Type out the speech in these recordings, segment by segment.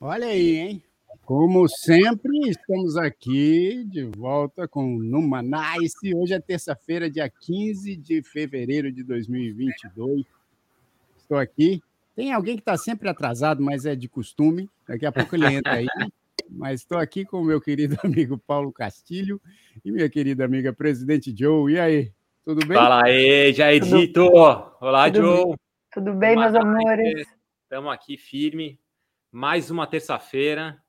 Olha aí, hein? Como sempre, estamos aqui de volta com Numa Nice. Hoje é terça-feira, dia 15 de fevereiro de 2022. Estou aqui. Tem alguém que está sempre atrasado, mas é de costume. Daqui a pouco ele entra aí. Mas estou aqui com o meu querido amigo Paulo Castilho e minha querida amiga Presidente Joe. E aí, tudo bem? Fala aí, Jairito! Olá, Tudo Joe! Tudo bem, meus amores? Estamos aqui firme. Mais uma terça-feira,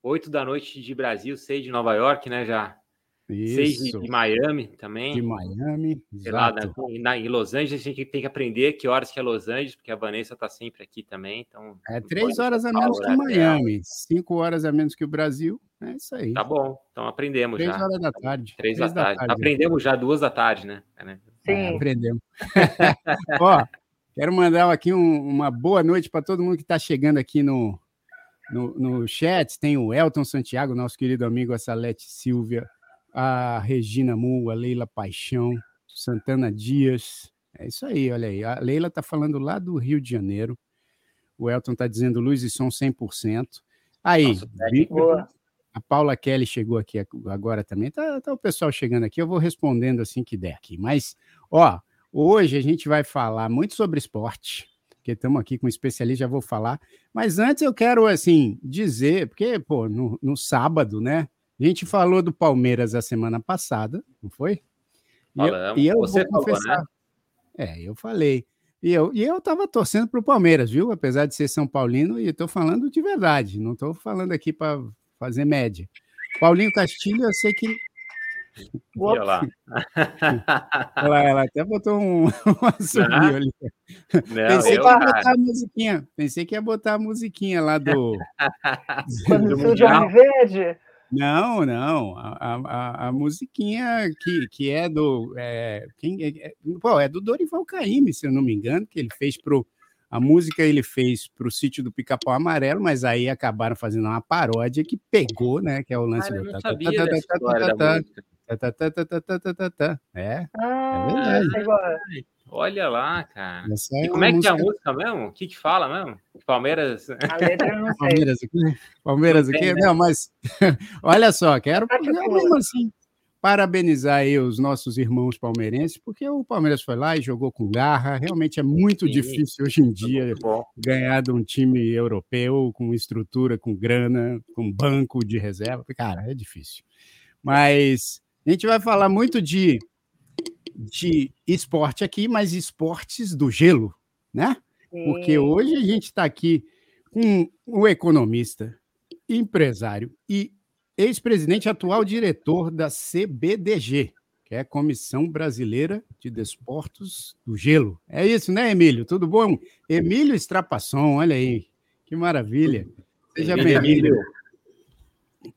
8 da noite de Brasil, 6 de Nova York, né? Já. 6 de, Isso, de Miami também. de Miami. Sei lá, né, Exato. na, em Los Angeles a gente tem que aprender que horas que é Los Angeles, porque a Vanessa está sempre aqui também. Então, É três horas a menos que. Miami, cinco horas a menos que o Brasil. É isso aí. Tá bom, então aprendemos Três já. horas da tarde. Três da tarde. tarde. Aprendemos já duas da tarde, né? É, né? É, Sim. aprendemos. Ó, quero mandar aqui um- uma boa noite para todo mundo que está chegando aqui no, no, no chat. Tem o Elton Santiago, nosso querido amigo, a Salete Silvia, a Regina Mu, a Leila Paixão, Santana Dias. É isso aí, olha aí. A Leila está falando lá do Rio de Janeiro. O Elton está dizendo luz e som 100%. Aí, técnico. Boa. a Paula Kelly chegou aqui agora também. Tá, tá o pessoal chegando aqui, eu vou respondendo assim que der aqui. Mas, ó, hoje a gente vai falar muito sobre esporte, porque estamos aqui com um especialista, já vou falar. Mas antes eu quero, assim, dizer, porque, pô, no, no sábado, né? A gente falou do Palmeiras a semana passada, não foi? E eu-. E eu, Você vou falou, confessar. né? É, eu falei. E eu, e eu tava torcendo para o Palmeiras, viu? Apesar de ser São Paulino, e estou falando de verdade, não estou falando aqui para fazer média. Paulinho Castilho, eu sei que. Olha lá. Ela, ela até botou um, um assobio ali. Não, Pensei eu, que ia cara, botar a musiquinha. Pensei que ia botar a musiquinha lá do. Quando do surge o Mundial. Homem Verde, não, não. A, a, a, musiquinha que, que é do. É, quem, é, bom, é do Dorival Caymmi, se eu não me engano, que ele fez pro. A música ele fez para o sítio do Pica-Pau Amarelo, mas aí acabaram fazendo uma paródia que pegou, né? Que é o lance do. É. não é, é verdade. Agora. Olha lá, cara. essa E é como uma é que é a música- mesmo? O que que fala mesmo? Palmeiras... A letra eu não sei. Palmeiras aqui? Palmeiras Não aqui? tem, né? Não, mas olha só, quero mesmo assim parabenizar aí os nossos irmãos palmeirenses, porque o Palmeiras foi lá e jogou com garra. Realmente é muito Sim. difícil hoje em dia ganhar de um time europeu com estrutura, com grana, com banco de reserva. Cara, é difícil. Mas a gente vai falar muito de, de esporte aqui, mas esportes do gelo, né? Porque Sim. hoje a gente está aqui com o economista, empresário e ex-presidente atual diretor da CBDG, que é a Comissão Brasileira de Desportos do Gelo. É isso, né, Emílio? Tudo bom? Emílio Strapasson, olha aí, que maravilha. Seja Bem-vindo, bem-vindo. Emílio.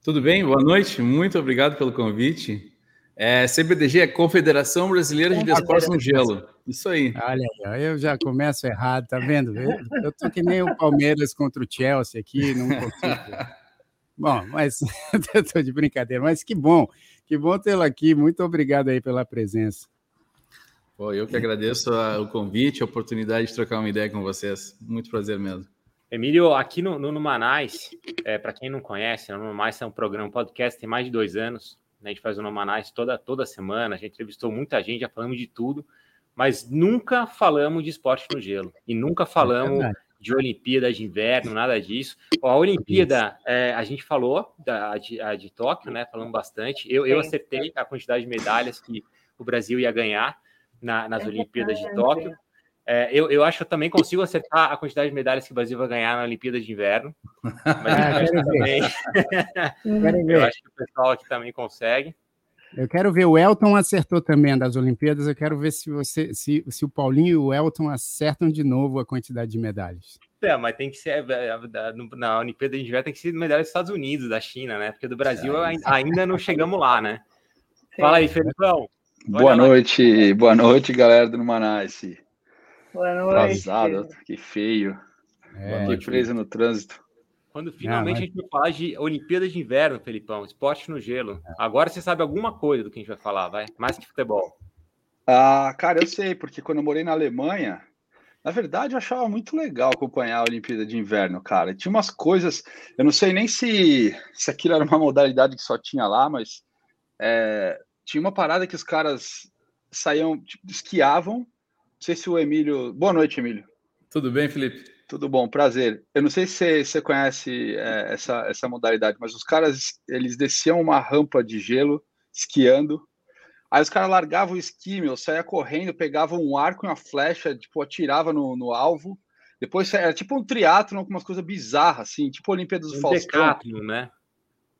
Tudo bem? Boa noite. Muito obrigado pelo convite. É, CBDG é Confederação Brasileira de Desportos no Gelo. Isso aí. Olha aí, eu já começo errado, tá vendo? Eu, eu tô que nem o Palmeiras contra o Chelsea aqui, não consigo. Bom, mas eu tô de brincadeira, mas que bom, que bom tê-lo aqui. Muito obrigado aí pela presença. Pô, eu que agradeço a- o convite, a oportunidade de trocar uma ideia com vocês. Muito prazer mesmo. Emílio, aqui no, no Numanais, é, para quem não conhece, o Numanais é um programa, um podcast, tem mais de dois anos. Né? A gente faz o Numanais toda, toda semana, a gente entrevistou muita gente, já falamos de tudo, mas nunca falamos de esporte no gelo. E nunca falamos verdade. de Olimpíada de Inverno, nada disso. A Olimpíada, é, a gente falou da a de, a de Tóquio, né? Falamos bastante. Eu, eu acertei a quantidade de medalhas que o Brasil ia ganhar na- nas É Olimpíadas de. Tóquio. É, eu, eu acho que eu também consigo acertar a quantidade de medalhas que o Brasil vai ganhar na Olimpíada de Inverno. Mas Ah, eu, que também, eu ver. acho que o pessoal aqui também consegue. Eu quero ver. O Elton acertou também a das Olimpíadas. Eu quero ver se você, se, se o Paulinho e o Elton acertam de novo a quantidade de medalhas. É, mas tem que ser é, no- na Olimpíada de Inverno tem que ser medalha dos Estados Unidos, da China, né? Porque do Brasil ai- ainda não chegamos lá, né? Fala aí, Felipão. Boa Olha lá. noite, boa noite, galera do Numanice. Boa noite. Atrasado, que feio. É, Fiquei preso no trânsito. Quando finalmente mas- a gente vai falar de Olimpíadas de Inverno, Felipão, esporte no gelo. Agora você sabe alguma coisa do que a gente vai falar, vai? Mais que futebol. Ah, cara, eu sei, porque quando eu morei na Alemanha, na verdade eu achava muito legal acompanhar a Olimpíada de Inverno, cara. Tinha umas coisas, eu não sei nem se, se aquilo era uma modalidade que só tinha lá, mas é, tinha uma parada que os caras saíam, tipo, esquiavam. Não sei se o Emílio. Boa noite, Emílio. Tudo bem, Felipe? Tudo bom, prazer. Eu não sei se você, você conhece é, essa, essa modalidade, mas os caras eles desciam uma rampa de gelo esquiando. Aí os caras largavam o esqui, meu, saia correndo, pegavam um arco e uma flecha, tipo, atirava no, no alvo. Depois era tipo um triatlon com umas coisas bizarras, assim, tipo a Olimpíada do Um Faustão. né?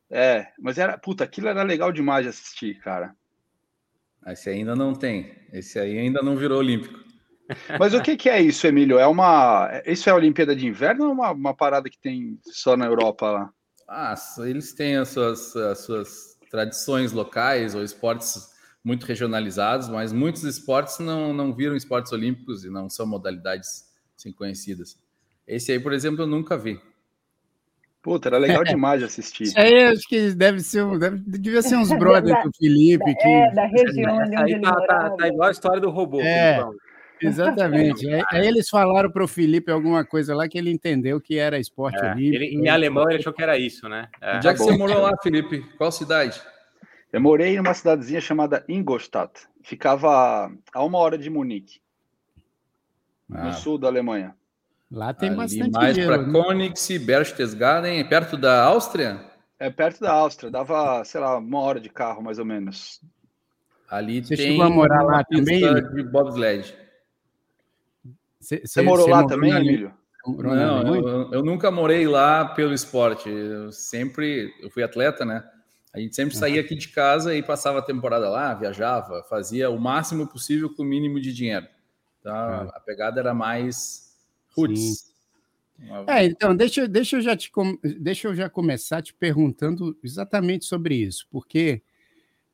É, mas era, puta, aquilo era legal demais de assistir, cara. Esse ainda não tem. Esse aí ainda não virou olímpico. Mas o que, que é isso, Emílio? É uma. Isso é a Olimpíada de Inverno ou é uma, uma parada que tem só na Europa lá? Ah, eles têm as suas, as suas tradições locais ou esportes muito regionalizados, mas muitos esportes não, não viram esportes olímpicos e não são modalidades assim, conhecidas. Esse aí, por exemplo, eu nunca vi. Puta, era legal demais de assistir. Isso aí acho que deve ser, deve, devia ser uns brothers do Felipe. Que, É, da região onde aí ele tá, tá, morava. tá igual a história do robô. É. Felipão. Exatamente. Aí, aí eles falaram para o Felipe alguma coisa lá que ele entendeu que era esporte É, olímpico. ele- em alemão ele achou que era isso, né? É. Onde é que você morou lá, Felipe? Qual cidade? Eu morei numa cidadezinha chamada Ingolstadt. Ficava a uma hora de Munique, no Ah, sul da Alemanha. Lá tem ali bastante mais para né? Königs, Berchtesgaden, perto da Áustria. É perto da Áustria, dava, sei lá, uma hora de carro, mais ou menos. Ali Você tem chegou a morar lá também? de bobsled. Cê- Você cê- morou cê lá morou também, na- Emílio? morou Não, eu, eu nunca morei lá pelo esporte. Eu sempre, eu fui atleta, né? A gente sempre saía aqui de casa e passava a temporada lá, viajava, fazia o máximo possível com o mínimo de dinheiro. Então, Ah. a pegada era mais roots. Uma- É, então, deixa, eu- deixa, eu já te, com- deixa eu já começar te perguntando exatamente sobre isso, porque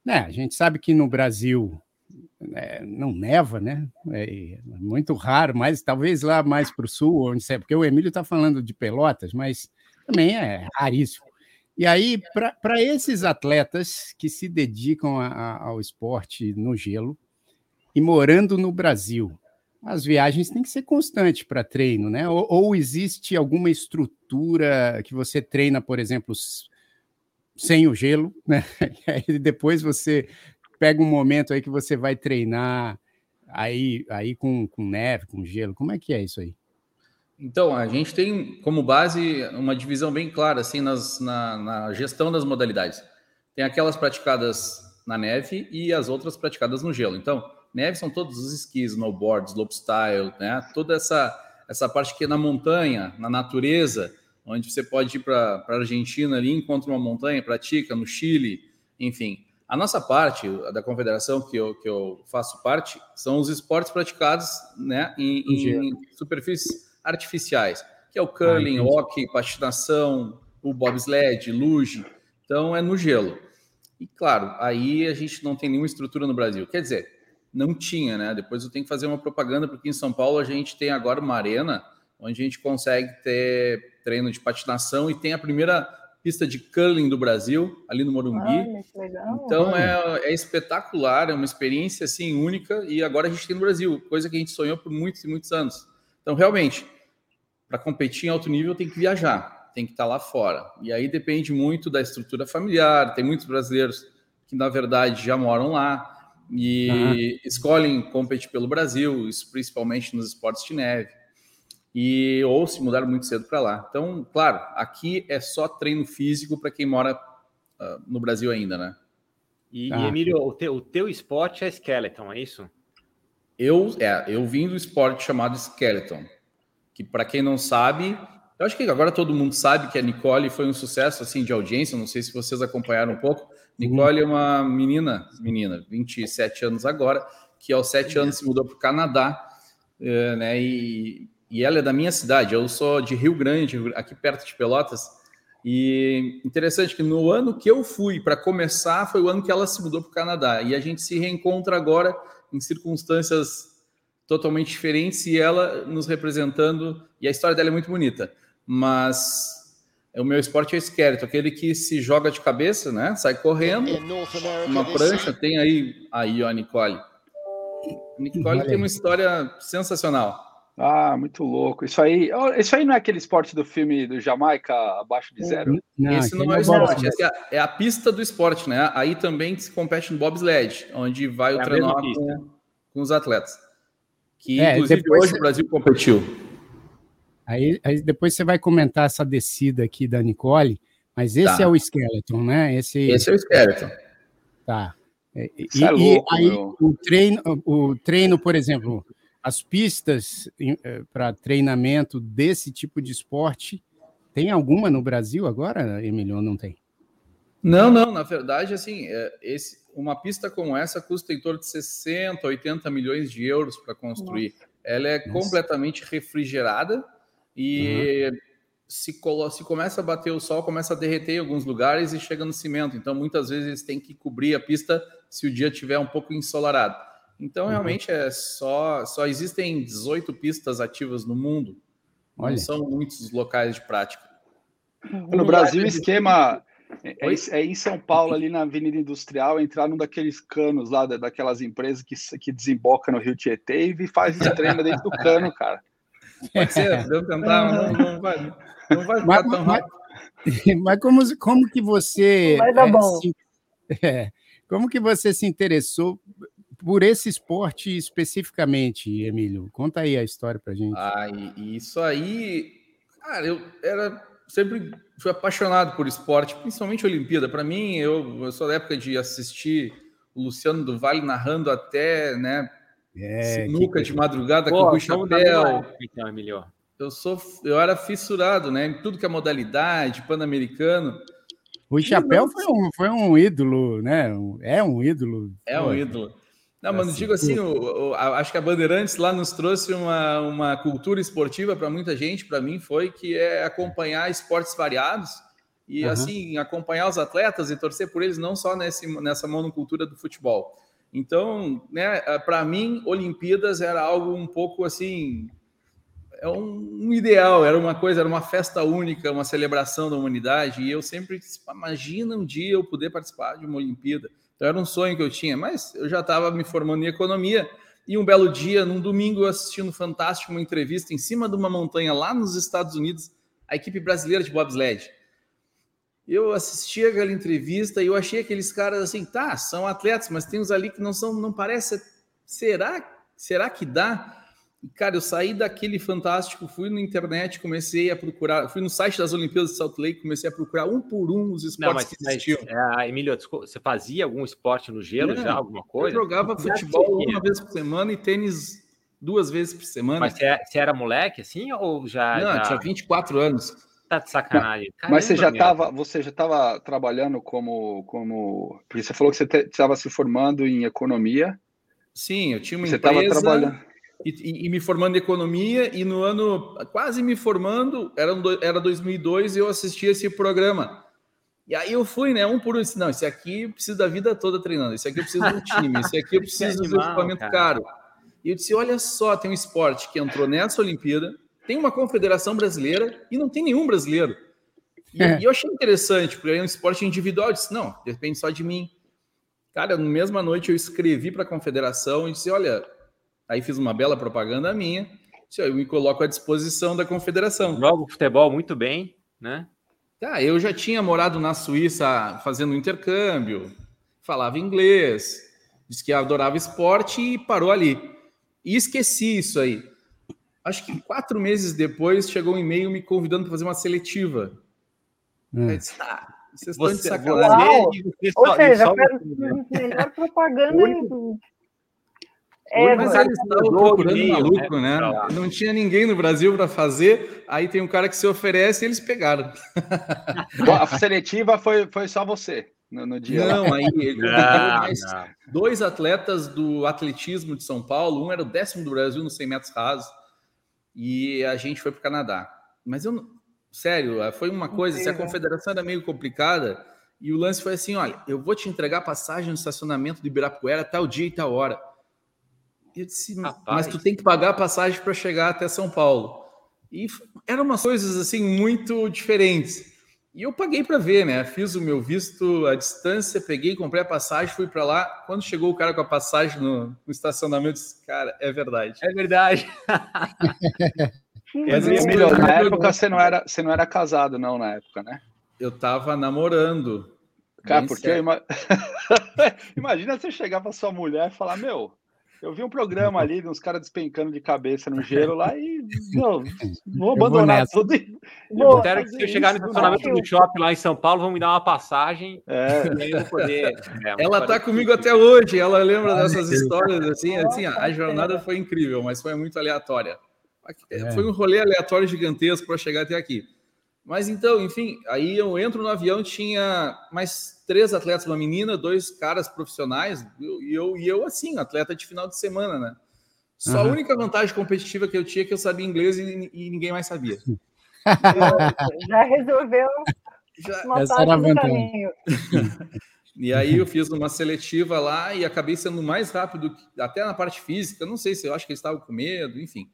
né, a gente sabe que no Brasil né, não neva, né? É muito raro, mas talvez lá mais para o sul, onde você, porque o Emílio está falando de Pelotas, mas também é raríssimo. E aí, para esses atletas que se dedicam a- a- ao esporte no gelo e morando no Brasil, as viagens têm que ser constantes para treino, né? Ou, ou existe alguma estrutura que você treina, por exemplo, sem o gelo, né? E depois você pega um momento aí que você vai treinar aí, aí com, com neve, com gelo. Como é que é isso aí? Então, a gente tem como base uma divisão bem clara assim nas, na, na gestão das modalidades. Tem aquelas praticadas na neve e as outras praticadas no gelo. Então, neve são todos os esquis, snowboard, slopestyle, né? Toda essa essa parte que é na montanha, na natureza, onde você pode ir para a Argentina ali, encontra uma montanha, pratica no Chile, enfim. A nossa parte, a da confederação que eu, que eu faço parte, são os esportes praticados né, em, gelo. em superfícies artificiais, que é o curling, Ah, o entendi. hockey, patinação, o bobsled, luge. Então é no gelo. E claro, aí a gente não tem nenhuma estrutura no Brasil. Quer dizer, não tinha, né? Depois eu tenho que fazer uma propaganda, porque em São Paulo a gente tem agora uma arena onde a gente consegue ter treino de patinação e tem a primeira pista de curling do Brasil, ali no Morumbi. Legal. Então é, é espetacular, é uma experiência assim única e agora a gente tem no Brasil, coisa que a gente sonhou por muitos e muitos anos. Então realmente, para competir em alto nível tem que viajar, tem que estar lá fora. E aí depende muito da estrutura familiar. Tem muitos brasileiros que na verdade já moram lá e escolhem competir pelo Brasil, isso principalmente nos esportes de neve. E ou se mudaram muito cedo para lá. Então, claro, aqui é só treino físico para quem mora ah, no Brasil ainda, né? E, Tá. e, Emílio, o teu, o teu esporte é skeleton, é isso? Eu, é, eu vim do esporte chamado Skeleton, que para quem não sabe, eu acho que agora todo mundo sabe que a Nicole foi um sucesso assim de audiência, não sei se vocês acompanharam um pouco. Nicole é uma menina, menina, 27 anos agora, que aos 7 anos se mudou para o Canadá, eh, né? E, e ela é da minha cidade, eu sou de Rio Grande, aqui perto de Pelotas. E interessante que no ano que eu fui para começar foi o ano que ela se mudou para o Canadá. E a gente se reencontra agora em circunstâncias totalmente diferentes e ela nos representando. E a história dela é muito bonita, mas o meu esporte é o esqueleto, aquele que se joga de cabeça, né? Sai correndo, uma prancha. Tem aí, aí ó, a Nicole. A Nicole tem uma história sensacional. Ah, muito louco. Isso aí, isso aí não é aquele esporte do filme do Jamaica abaixo de zero? Não, Esse não é o esporte, essa é a pista do esporte, né? Aí também se compete no bobsled, onde vai é o treinador com, com, os atletas. Que é, inclusive hoje você... o Brasil competiu. Aí, aí, depois você vai comentar essa descida aqui da Nicole, mas esse tá. é o skeleton, né? Esse, esse é o skeleton. Tá. E, e, é louco, aí o treino, o treino, por exemplo, as pistas eh, para treinamento desse tipo de esporte, tem alguma no Brasil agora, Emílio, ou não tem? Não, não, na verdade, assim, é, esse, uma pista como essa custa em torno de 60, 80 milhões de euros para construir. Nossa. Ela é Nossa. completamente refrigerada e uhum. se, se começa a bater o sol, começa a derreter em alguns lugares e chega no cimento. Então, muitas vezes, tem que cobrir a pista se o dia tiver um pouco ensolarado. Então, uhum. realmente, é só, só existem 18 pistas ativas no mundo. Olha. Não são muitos locais de prática. No Brasil, o esquema é, é, é, em São Paulo, ali na Avenida Industrial, entrar num daqueles canos lá, daquelas empresas que, que desemboca no Rio Tietê e faz treino dentro do cano, cara. Pode ser, deu tentar, não, não vai, não vai ficar mas, tão rápido. Mas, mas como, como que você. Vai dar é, bom. Se, é, como que você se interessou por esse esporte especificamente, Emílio? Conta aí a história pra gente. Ah, e, isso aí, cara, eu era sempre fui apaixonado por esporte, principalmente Olimpíada. Para mim, eu, eu, sou da época de assistir o Luciano do Vale narrando até, né, é, sinuca que... de madrugada Pô, com o chapéu. Então, Emílio. Eu sou, eu era fissurado, né, em tudo que é modalidade, pan-americano. O chapéu foi um, foi um ídolo, né? É um ídolo. É um ídolo. Não, mas assim, digo assim, o, o, acho que a Bandeirantes lá nos trouxe uma, uma cultura esportiva para muita gente, para mim foi que é acompanhar esportes variados e uhum. assim acompanhar os atletas e torcer por eles não só nesse, nessa monocultura do futebol. Então, né, para mim, Olimpíadas era algo um pouco assim, é um, ideal, era uma coisa, era uma festa única, uma celebração da humanidade e eu sempre imagina um dia eu poder participar de uma Olimpíada. Então era um sonho que eu tinha, mas eu já estava me formando em economia. E um belo dia, num domingo, assistindo Fantástico, uma entrevista em cima de uma montanha lá nos Estados Unidos, a equipe brasileira de bobsled. Eu assisti aquela entrevista e eu achei aqueles caras assim, tá, são atletas, mas tem uns ali que não são, não parece. Será, será que dá? cara, eu saí daquele fantástico, fui na internet, comecei a procurar, fui no site das Olimpíadas de Salt Lake, comecei a procurar um por um os esportes Não, mas, que existiam. Mas, é, Emílio, você fazia algum esporte no gelo é, já, alguma coisa? Eu jogava futebol uma vez por semana e tênis duas vezes por semana. Mas você, você era moleque assim ou já? Não, já... tinha 24 anos. Tá de sacanagem. Caramba, mas você já estava, você já estava trabalhando como, como, porque você falou que você estava se formando em economia. Sim, eu tinha uma você empresa. Você estava trabalhando e, e, me formando em economia, e no ano, quase me formando, era, era 2002, e eu assisti esse programa. E aí eu fui, né, um por um, disse, não, esse aqui eu preciso da vida toda treinando, esse aqui eu preciso do time, esse aqui eu preciso do equipamento caro. E eu disse, olha só, tem um esporte que entrou nessa Olimpíada, tem uma confederação brasileira e não tem nenhum brasileiro. E, é. e eu achei interessante, porque é um esporte individual, eu disse, não, depende só de mim. Cara, na mesma noite eu escrevi para a confederação e disse, olha, Aí fiz uma bela propaganda minha. Eu me coloco à disposição da confederação. Jogo futebol muito bem, né? Tá, eu já tinha morado na Suíça fazendo intercâmbio, falava inglês, disse que adorava esporte e parou ali. E esqueci isso aí. Acho que quatro meses depois chegou um e-mail me convidando para fazer uma seletiva. Hum. Eu disse, tá, vocês estão de sacanagem. Ou seja, melhor propaganda é, mas eles estavam procurando meio, maluco, né? né? Não tinha ninguém no Brasil para fazer, aí tem um cara que se oferece e eles pegaram. a seletiva foi, foi só você no, no dia. Não, aí ele mais dois atletas do atletismo de São Paulo, um era o décimo do Brasil nos 100 metros rasos, e a gente foi para o Canadá. Mas eu, sério, foi uma coisa, se a confederação era meio complicada, e o lance foi assim: olha, eu vou te entregar passagem no estacionamento do Ibirapuera tal dia e tal hora. eu disse, mas tu tem que pagar a passagem para chegar até São Paulo. E eram umas coisas assim muito diferentes. E eu paguei para ver, né? Fiz o meu visto à distância, peguei, comprei a passagem, fui para lá. Quando chegou o cara com a passagem no, no estacionamento, eu disse, cara, é verdade. É verdade. Mas, Emílio, na época você não, era, você não era casado, não, na época, né? Eu tava namorando. Cara, porque ima... imagina você chegar para sua mulher e falar, meu, eu vi um programa ali de uns caras despencando de cabeça no gelo lá e não, vou abandonar vou tudo. E... Vou quero que você chegar no estacionamento do shopping lá em São Paulo, vão me dar uma passagem. É. Poder, é, ela tá comigo até hoje, ela lembra dessas histórias assim, assim, a jornada foi incrível, mas foi muito aleatória. É. Foi um rolê aleatório gigantesco para chegar até aqui. Mas então, enfim, aí eu entro no avião, tinha mais três atletas, uma menina, dois caras profissionais, e eu, e eu assim, atleta de final de semana, né? Só uhum. a única vantagem competitiva que eu tinha é que eu sabia inglês e, e ninguém mais sabia. já resolveu já, uma essa era a vantagem. e aí eu fiz uma seletiva lá e acabei sendo mais rápido, até na parte física, não sei se eu acho que eles estavam com medo, enfim.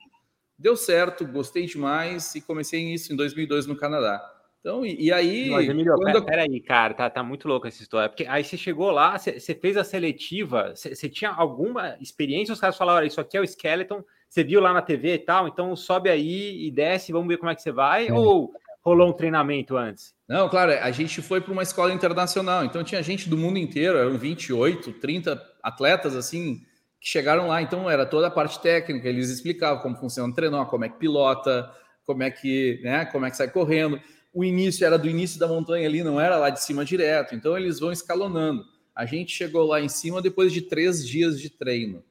Deu certo, gostei demais e comecei isso em 2002 no Canadá. Então, e, e aí. Mas, Emílio, quando... peraí, cara, tá, tá muito louco essa história. Porque aí você chegou lá, você, você fez a seletiva, você, você, tinha alguma experiência? Os caras falaram: isso aqui é o Skeleton, você viu lá na TV e tal, então sobe aí e desce, vamos ver como é que você vai? É. Ou rolou um treinamento antes? Não, claro, a gente foi para uma escola internacional, então tinha gente do mundo inteiro, eram 28, 30 atletas assim que chegaram lá, então era toda a parte técnica, eles explicavam como funciona o trenó, como é que pilota, como é que, né, como é que sai correndo. O início era do início da montanha ali, não era lá de cima direto, então eles vão escalonando. A gente chegou lá em cima depois de três dias de treino.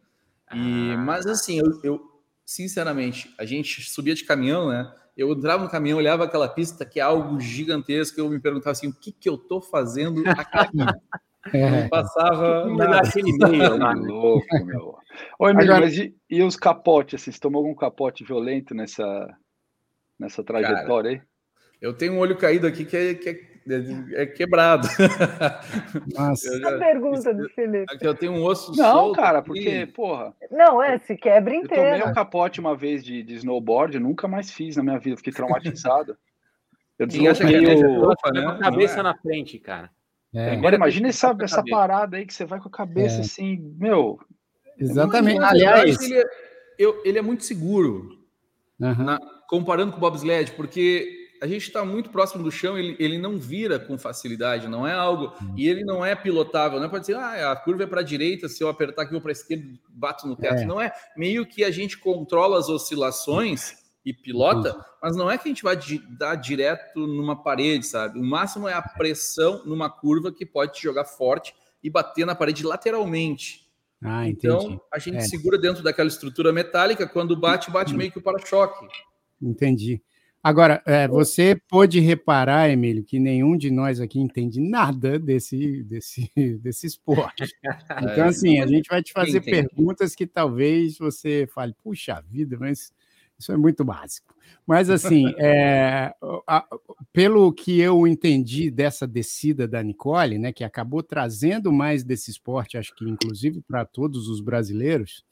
E, ah. Mas assim, eu, eu, sinceramente, a gente subia de caminhão, né? Eu entrava no caminhão, olhava aquela pista que é algo gigantesco, eu me perguntava assim, o que, que eu tô fazendo aqui? É. Não passava naquele meio. Tá louco, meu. Oi, Agora... mas e, e, os capotes? Assim, você tomou algum capote violento nessa, nessa trajetória Cara, aí? Eu tenho um olho caído aqui que é, que é, é quebrado. Nossa. Já, a pergunta do Felipe. Aqui eu tenho um osso Não, cara, porque, porra. Não, é, se quebra inteiro. Eu tomei um capote uma vez de, de snowboard, nunca mais fiz na minha vida, fiquei traumatizado. Eu desloquei o... né? a cabeça é? na frente, cara. É. Agora imagina essa, essa parada aí que você vai com a cabeça é. assim, meu. Exatamente. Aliás, ele é, eu, ele é muito seguro, uhum. na, comparando com o bobsled, porque a gente está muito próximo do chão, ele, ele não vira com facilidade, não é algo. Uhum. E ele não é pilotável, não é para dizer, ah, a curva é para a direita, se eu apertar aqui, vou para a esquerda, bato no teto. É. Não é. Meio que a gente controla as oscilações e pilota, uhum. mas não é que a gente vai dar direto numa parede, sabe? O máximo é a pressão numa curva que pode te jogar forte e bater na parede lateralmente. Ah, então a gente é. segura dentro daquela estrutura metálica, quando bate, bate meio que o para-choque. Entendi. Agora, é, você pôde reparar, Emílio, que nenhum de nós aqui entende nada desse, desse, desse esporte. Então, assim, a gente vai te fazer perguntas que talvez você fale, puxa vida, mas isso é muito básico. Mas, assim, é, a, pelo que eu entendi dessa descida da Nicole, né, que acabou trazendo mais desse esporte, acho que inclusive para todos os brasileiros,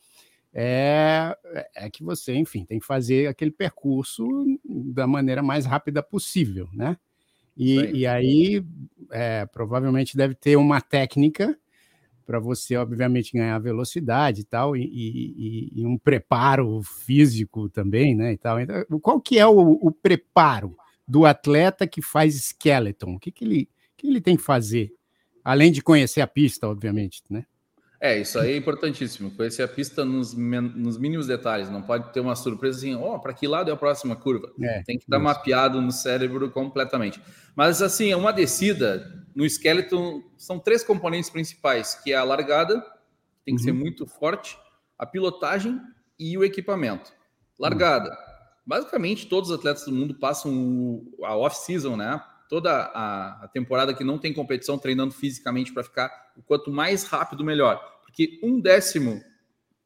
é, é que você, enfim, tem que fazer aquele percurso da maneira mais rápida possível, né? E, e aí, é, provavelmente deve ter uma técnica para você, obviamente, ganhar velocidade e tal, e, e, e, um preparo físico também, né? E tal. Então, qual que é o, o, preparo do atleta que faz skeleton? O que, que, ele, que ele tem que fazer? Além de conhecer a pista, obviamente, né? É, isso aí é importantíssimo. Conhecer a pista nos, nos mínimos detalhes. Não pode ter uma surpresa assim, ó, oh, para que lado é a próxima curva? É, Tem que estar mapeado no cérebro completamente. Mas, assim, uma descida no skeleton são três componentes principais, que é a largada, tem que uhum. ser muito forte, a pilotagem e o equipamento. Largada. Basicamente, todos os atletas do mundo passam a off-season, né? toda a, a, temporada que não tem competição treinando fisicamente para ficar o quanto mais rápido, melhor. Porque um décimo,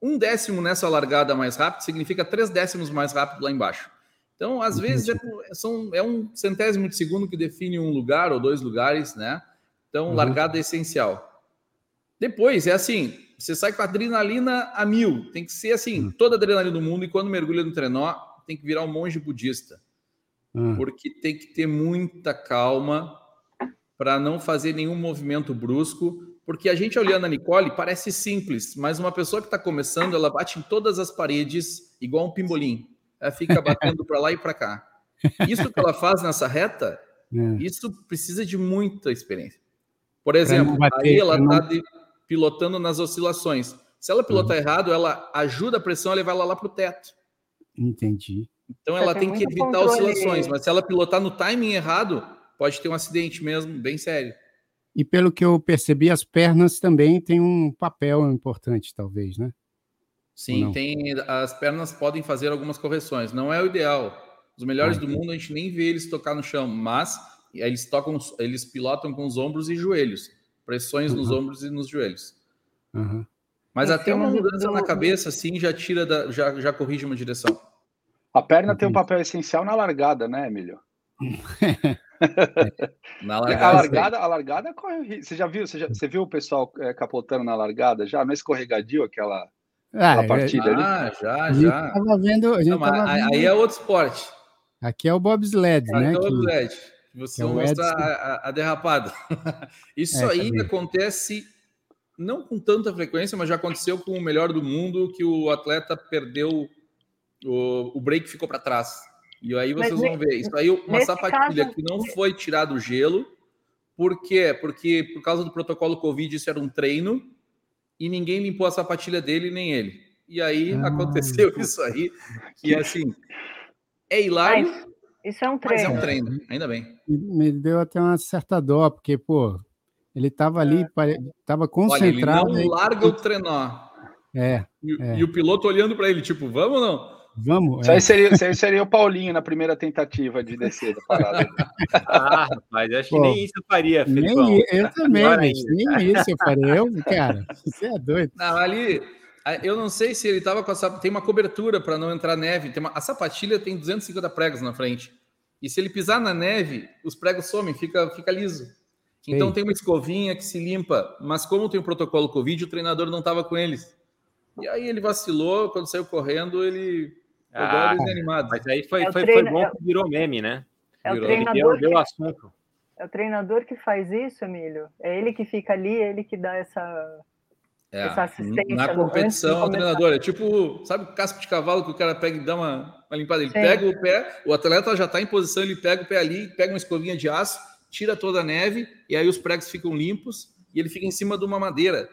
um décimo nessa largada mais rápido significa três décimos mais rápido lá embaixo. Então, às vezes, é, são, é um centésimo de segundo que define um lugar ou dois lugares, né? Então, uhum. largada é essencial. Depois, é assim, você sai com a adrenalina a mil. Tem que ser assim, hum. toda a adrenalina do mundo. E quando mergulha no trenó, tem que virar um monge budista. Hum. Porque tem que ter muita calma para não fazer nenhum movimento brusco. Porque a gente olhando a Nicole parece simples, mas uma pessoa que está começando, ela bate em todas as paredes igual um pimbolim. Ela fica batendo para lá e para cá. Isso que ela faz nessa reta, é. isso precisa de muita experiência. Por exemplo, bater, aí ela está não... pilotando nas oscilações. Se ela pilotar uhum. errado, ela ajuda a pressão a levar ela lá para o teto. Entendi. Então ela tem, tem que evitar controle. oscilações, mas se ela pilotar no timing errado, pode ter um acidente mesmo, bem sério. E pelo que eu percebi, as pernas também têm um papel importante, talvez, né? Sim, tem, as pernas podem fazer algumas correções. Não é o ideal. Os melhores ah, do mundo a gente nem vê eles tocar no chão, mas eles tocam, eles pilotam com os ombros e joelhos, pressões uhum. nos ombros e nos joelhos. Uhum. Mas e até uma mudança na cabeça, assim, já tira da, já, já corrige uma direção. A perna tem um papel essencial na largada, né, Emílio? na largada, a largada, a largada corre. Você já viu? Você, já, você viu o pessoal é, capotando na largada já? É escorregadio aquela, ah, aquela partida é, ali? Ah, já, já. Tava vendo, Não, tava vendo... Aí é outro esporte. Aqui é o bobsled, né? Aqui é o bobsled. Você é mostra a, a, a, derrapada. Isso é, aí acontece não com tanta frequência, mas já aconteceu com o melhor do mundo que o atleta perdeu o, o break ficou para trás. E aí vocês mas, vão ver. Isso aí uma sapatilha caso... que não foi tirado o gelo. Por quê? Porque por causa do protocolo Covid isso era um treino e ninguém limpou a sapatilha dele nem ele. E aí ah, aconteceu isso aí, que assim, é hilário. Mas isso é um treino. Mas é um treino, ainda bem. Me deu até uma certa dó, porque, pô, ele estava ali, estava é. concentrado. Olha, ele não larga o trenó. É e, é. e, o piloto olhando para ele, tipo, vamos ou não? Vamos. Isso, é. aí seria, isso aí seria o Paulinho na primeira tentativa de descer da parada. ah, rapaz, acho Pô, que nem isso eu faria, Felipão. Nem, eu também, nem isso eu faria. Eu, cara, você é doido. Não, ali, eu não sei se ele estava com a tem uma cobertura para não entrar neve. Tem uma, a sapatilha tem 250 pregos na frente. E se ele pisar na neve, os pregos somem, fica, fica liso. Então Sim. tem uma escovinha que se limpa, mas como tem o protocolo Covid, o treinador não estava com eles. E aí ele vacilou, quando saiu correndo, ele ah. Mas aí foi, é foi, treino... foi, bom que virou meme, né? É virou. o treinador. Deu, deu assunto. É o treinador que faz isso, Emílio. É ele que fica ali, é ele que dá essa é, na competição, o treinador é tipo, sabe o casco de cavalo que o cara pega e dá uma, uma limpada? Ele Sim. pega o pé, o atleta já está em posição, ele pega o pé ali, pega uma escovinha de aço, tira toda a neve e aí os pregos ficam limpos e ele fica em cima de uma madeira.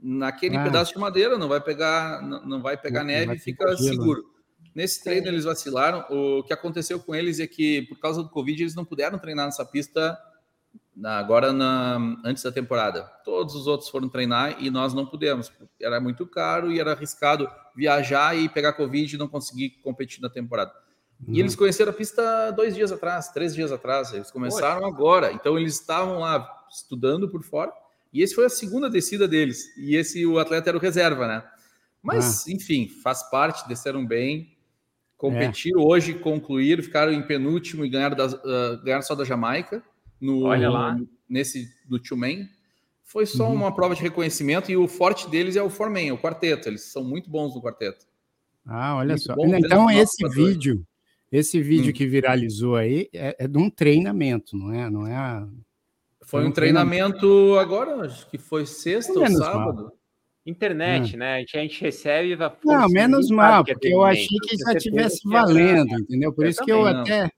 Naquele ah. pedaço de madeira não vai pegar, não, não vai pegar não, neve e fica seguro. Nesse treino eles vacilaram. O que aconteceu com eles é que por causa do Covid eles não puderam treinar nessa pista agora na, antes da temporada. Todos os outros foram treinar e nós não pudemos. Era muito caro e era arriscado viajar e pegar Covid e não conseguir competir na temporada. Uhum. E eles conheceram a pista dois dias atrás, três dias atrás. Eles começaram Poxa. agora. Então eles estavam lá estudando por fora. E esse foi a segunda descida deles. E esse o atleta era o reserva, né? Mas, ah. enfim, faz parte, desceram bem. Competiram é. hoje, concluíram, ficaram em penúltimo e ganharam, das, uh, ganharam só da Jamaica no, Olha lá. nesse do Two Man. Foi só uhum. uma prova de reconhecimento e o forte deles é o Foreman, o quarteto. Eles são muito bons no quarteto. Ah, olha muito só. Então, esse vídeo, esse vídeo hum. que viralizou aí é, é, de um treinamento, não é? Não é a... Foi um treinamento, treinamento agora, acho que foi sexta ou sábado. Mal. Internet, hum. né? A gente, a gente recebe. Não, menos mal, porque eu achei que já tivesse valendo, entendeu? Por eu isso que eu não. até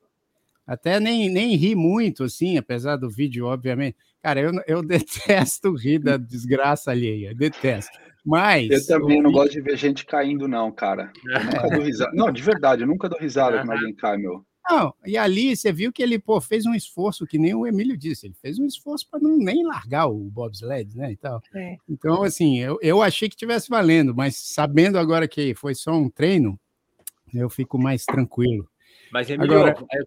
até nem, nem ri muito, assim, apesar do vídeo, obviamente. Cara, eu, eu detesto rir da desgraça alheia, detesto. Mas. Eu também eu não gosto de ver gente caindo, não, cara. Eu nunca dou risada. Não, de verdade, eu nunca dou risada quando alguém cai, meu. Não, e ali você viu que ele pô, fez um esforço, que nem o Emílio disse, ele fez um esforço para não nem largar o bobsled, né? E tal. É. Então, assim, eu, eu achei que tivesse valendo, mas sabendo agora que foi só um treino, eu fico mais tranquilo. Mas, Emílio, Agora... É,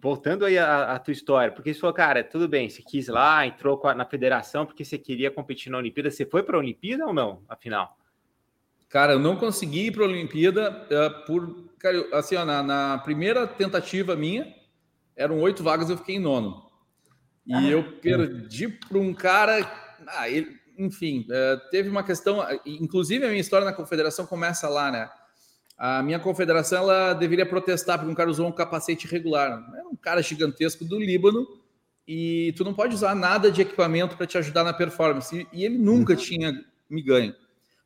voltando aí à, à, tua história, porque você falou, cara, tudo bem, você quis lá, entrou na federação porque você queria competir na Olimpíada. Você foi para a Olimpíada ou não, afinal? Cara, eu não consegui ir para a Olimpíada uh, por. Cara, assim, ó, na, na, primeira tentativa minha, eram oito vagas, eu fiquei em nono. E ah, eu perdi para um cara. Ah, ele, enfim, é, teve uma questão, inclusive a minha história na confederação começa lá, né? A minha confederação ela deveria protestar porque um cara usou um capacete irregular. Era um cara gigantesco do Líbano e tu não pode usar nada de equipamento para te ajudar na performance. E ele nunca uhum. tinha me ganho.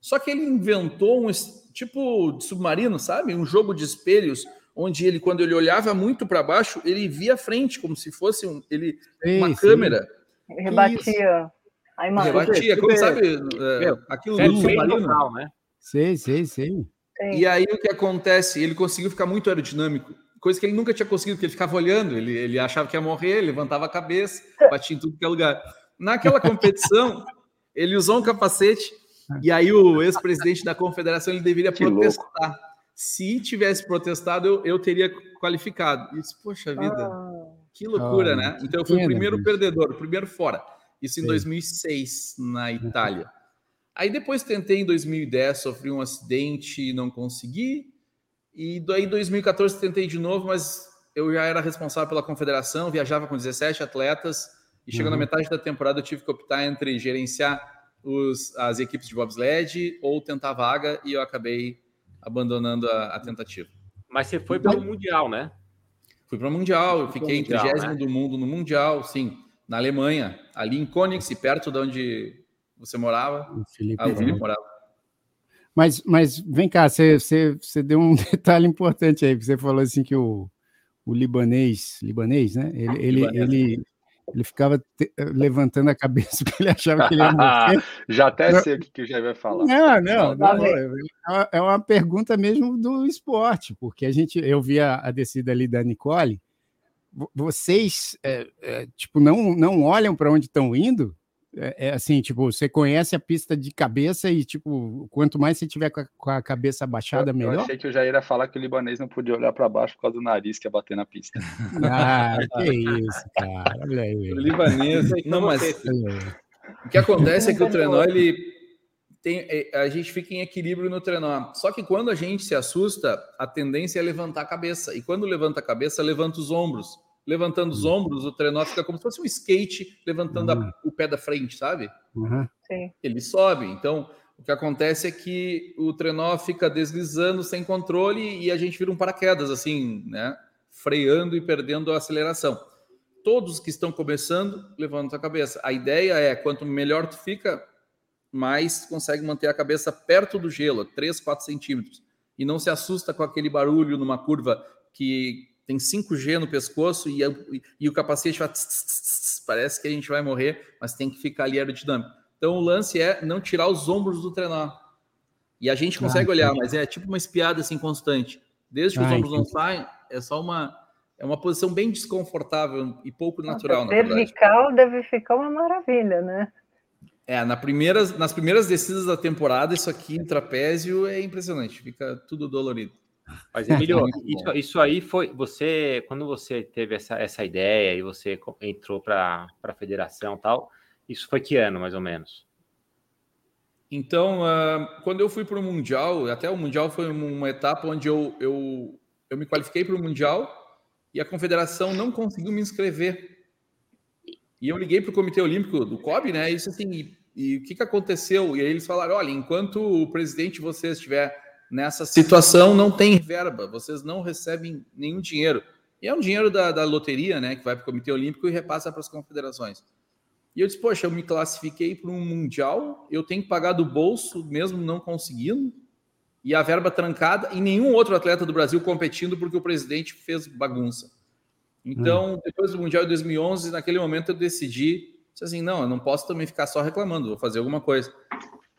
Só que ele inventou um tipo de submarino, sabe? Um jogo de espelhos onde ele, quando ele olhava muito para baixo, ele via a frente como se fosse um, ele sim, uma sim. câmera. Rebatia. A imagem. Rebatia, como sabe? É, aquilo é, do submarino. né? Sei, sei, sei. E aí o que acontece? Ele conseguiu ficar muito aerodinâmico, coisa que ele nunca tinha conseguido, porque ele ficava olhando, ele, ele achava que ia morrer, levantava a cabeça, batia em tudo que é lugar. Naquela competição, ele usou um capacete, e aí o ex-presidente da confederação ele deveria que protestar. Louco. Se tivesse protestado, eu, eu teria qualificado. Disse, poxa vida, ah. que loucura, ah, né? Então eu fui o primeiro perdedor, o primeiro fora. Isso em Sim. 2006, na Itália. Aí depois tentei em 2010, sofri um acidente e não consegui. E daí em 2014 tentei de novo, mas eu já era responsável pela confederação, viajava com 17 atletas e chegando uhum. na metade da temporada eu tive que optar entre gerenciar os, as equipes de bobsled ou tentar vaga e eu acabei abandonando a, a tentativa. Mas você foi para o Mundial, né? Fui para o Mundial, eu fiquei em 30 né? do mundo no Mundial, sim, na Alemanha, ali em Königs, perto de onde você morava? O Felipe, ah, o Felipe morava. Mas, mas vem cá, você, você, você deu um detalhe importante aí, você falou assim que o, o libanês, libanês, né? Ele, ele, libanês. ele, ele ficava te, levantando a cabeça porque ele achava que ele ia morrer. já até sei o que, que o Jair vai falar. Não, não, não, é, é uma pergunta mesmo do esporte, porque a gente, eu vi a, a descida ali da Nicole, vocês é, é, tipo não não olham para onde estão indo é, é, assim, tipo, você conhece a pista de cabeça e, tipo, quanto mais você tiver com a, com a cabeça baixada, eu, melhor. Eu achei que eu já ia falar que o libanês não podia olhar para baixo por causa do nariz que ia bater na pista. Ah, que isso, cara. Olha aí. O libanês. Não, mas. O que acontece é que o trenó, ele. Tem, é, a gente fica em equilíbrio no trenó. Só que quando a gente se assusta, a tendência é levantar a cabeça. E quando levanta a cabeça, levanta os ombros levantando os ombros, o trenó fica como se fosse um skate levantando uhum. a, o pé da frente, sabe? Uhum. Ele sobe. Então, o que acontece é que o trenó fica deslizando sem controle e a gente vira um paraquedas, assim, né? Freando e perdendo a aceleração. Todos que estão começando, levantam a cabeça. A ideia é, quanto melhor tu fica, mais consegue manter a cabeça perto do gelo, 3, 4 centímetros. E não se assusta com aquele barulho numa curva que tem 5G no pescoço e, e o capacete vai, tss, tss, parece que a gente vai morrer, mas tem que ficar ali aerodinâmico. Então o lance é não tirar os ombros do trenó. E a gente ah, consegue ah, olhar, mas é tipo uma espiada assim constante. Desde que ah, os ombros não saem, é só uma é uma posição bem desconfortável e pouco natural, na vertical deve ficar uma maravilha, né? É, na primeiras, nas primeiras descidas da temporada, isso aqui em trapézio é impressionante, fica tudo dolorido. Mas, Emílio, isso, isso, aí foi você, quando você teve essa, essa ideia e você entrou para a federação tal, isso foi que ano, mais ou menos? Então, uh, quando eu fui para o Mundial, até o Mundial foi uma etapa onde eu, eu, eu me qualifiquei para o Mundial e a confederação não conseguiu me inscrever. E eu liguei para o Comitê Olímpico do COB, né? E isso assim, e, e o que, que aconteceu? E aí eles falaram: olha, enquanto o presidente de vocês estiver nessa situação não tem verba, vocês não recebem nenhum dinheiro. E é um dinheiro da, da loteria, né, que vai para o Comitê Olímpico e repassa para as confederações. E eu disse, poxa, eu me classifiquei para um mundial, eu tenho que pagar do bolso, mesmo não conseguindo, e a verba trancada, e nenhum outro atleta do Brasil competindo porque o presidente fez bagunça. Então, hum. depois do Mundial de 2011, naquele momento eu decidi, assim, não, eu não posso também ficar só reclamando, vou fazer alguma coisa.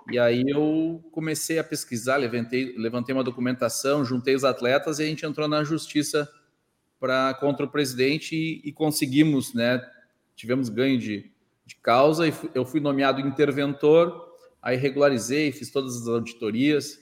E aí eu comecei a pesquisar, levantei, levantei uma documentação, juntei os atletas e a gente entrou na justiça para contra o presidente e, e, conseguimos, né? Tivemos ganho de, de causa e eu fui nomeado interventor, aí regularizei, fiz todas as auditorias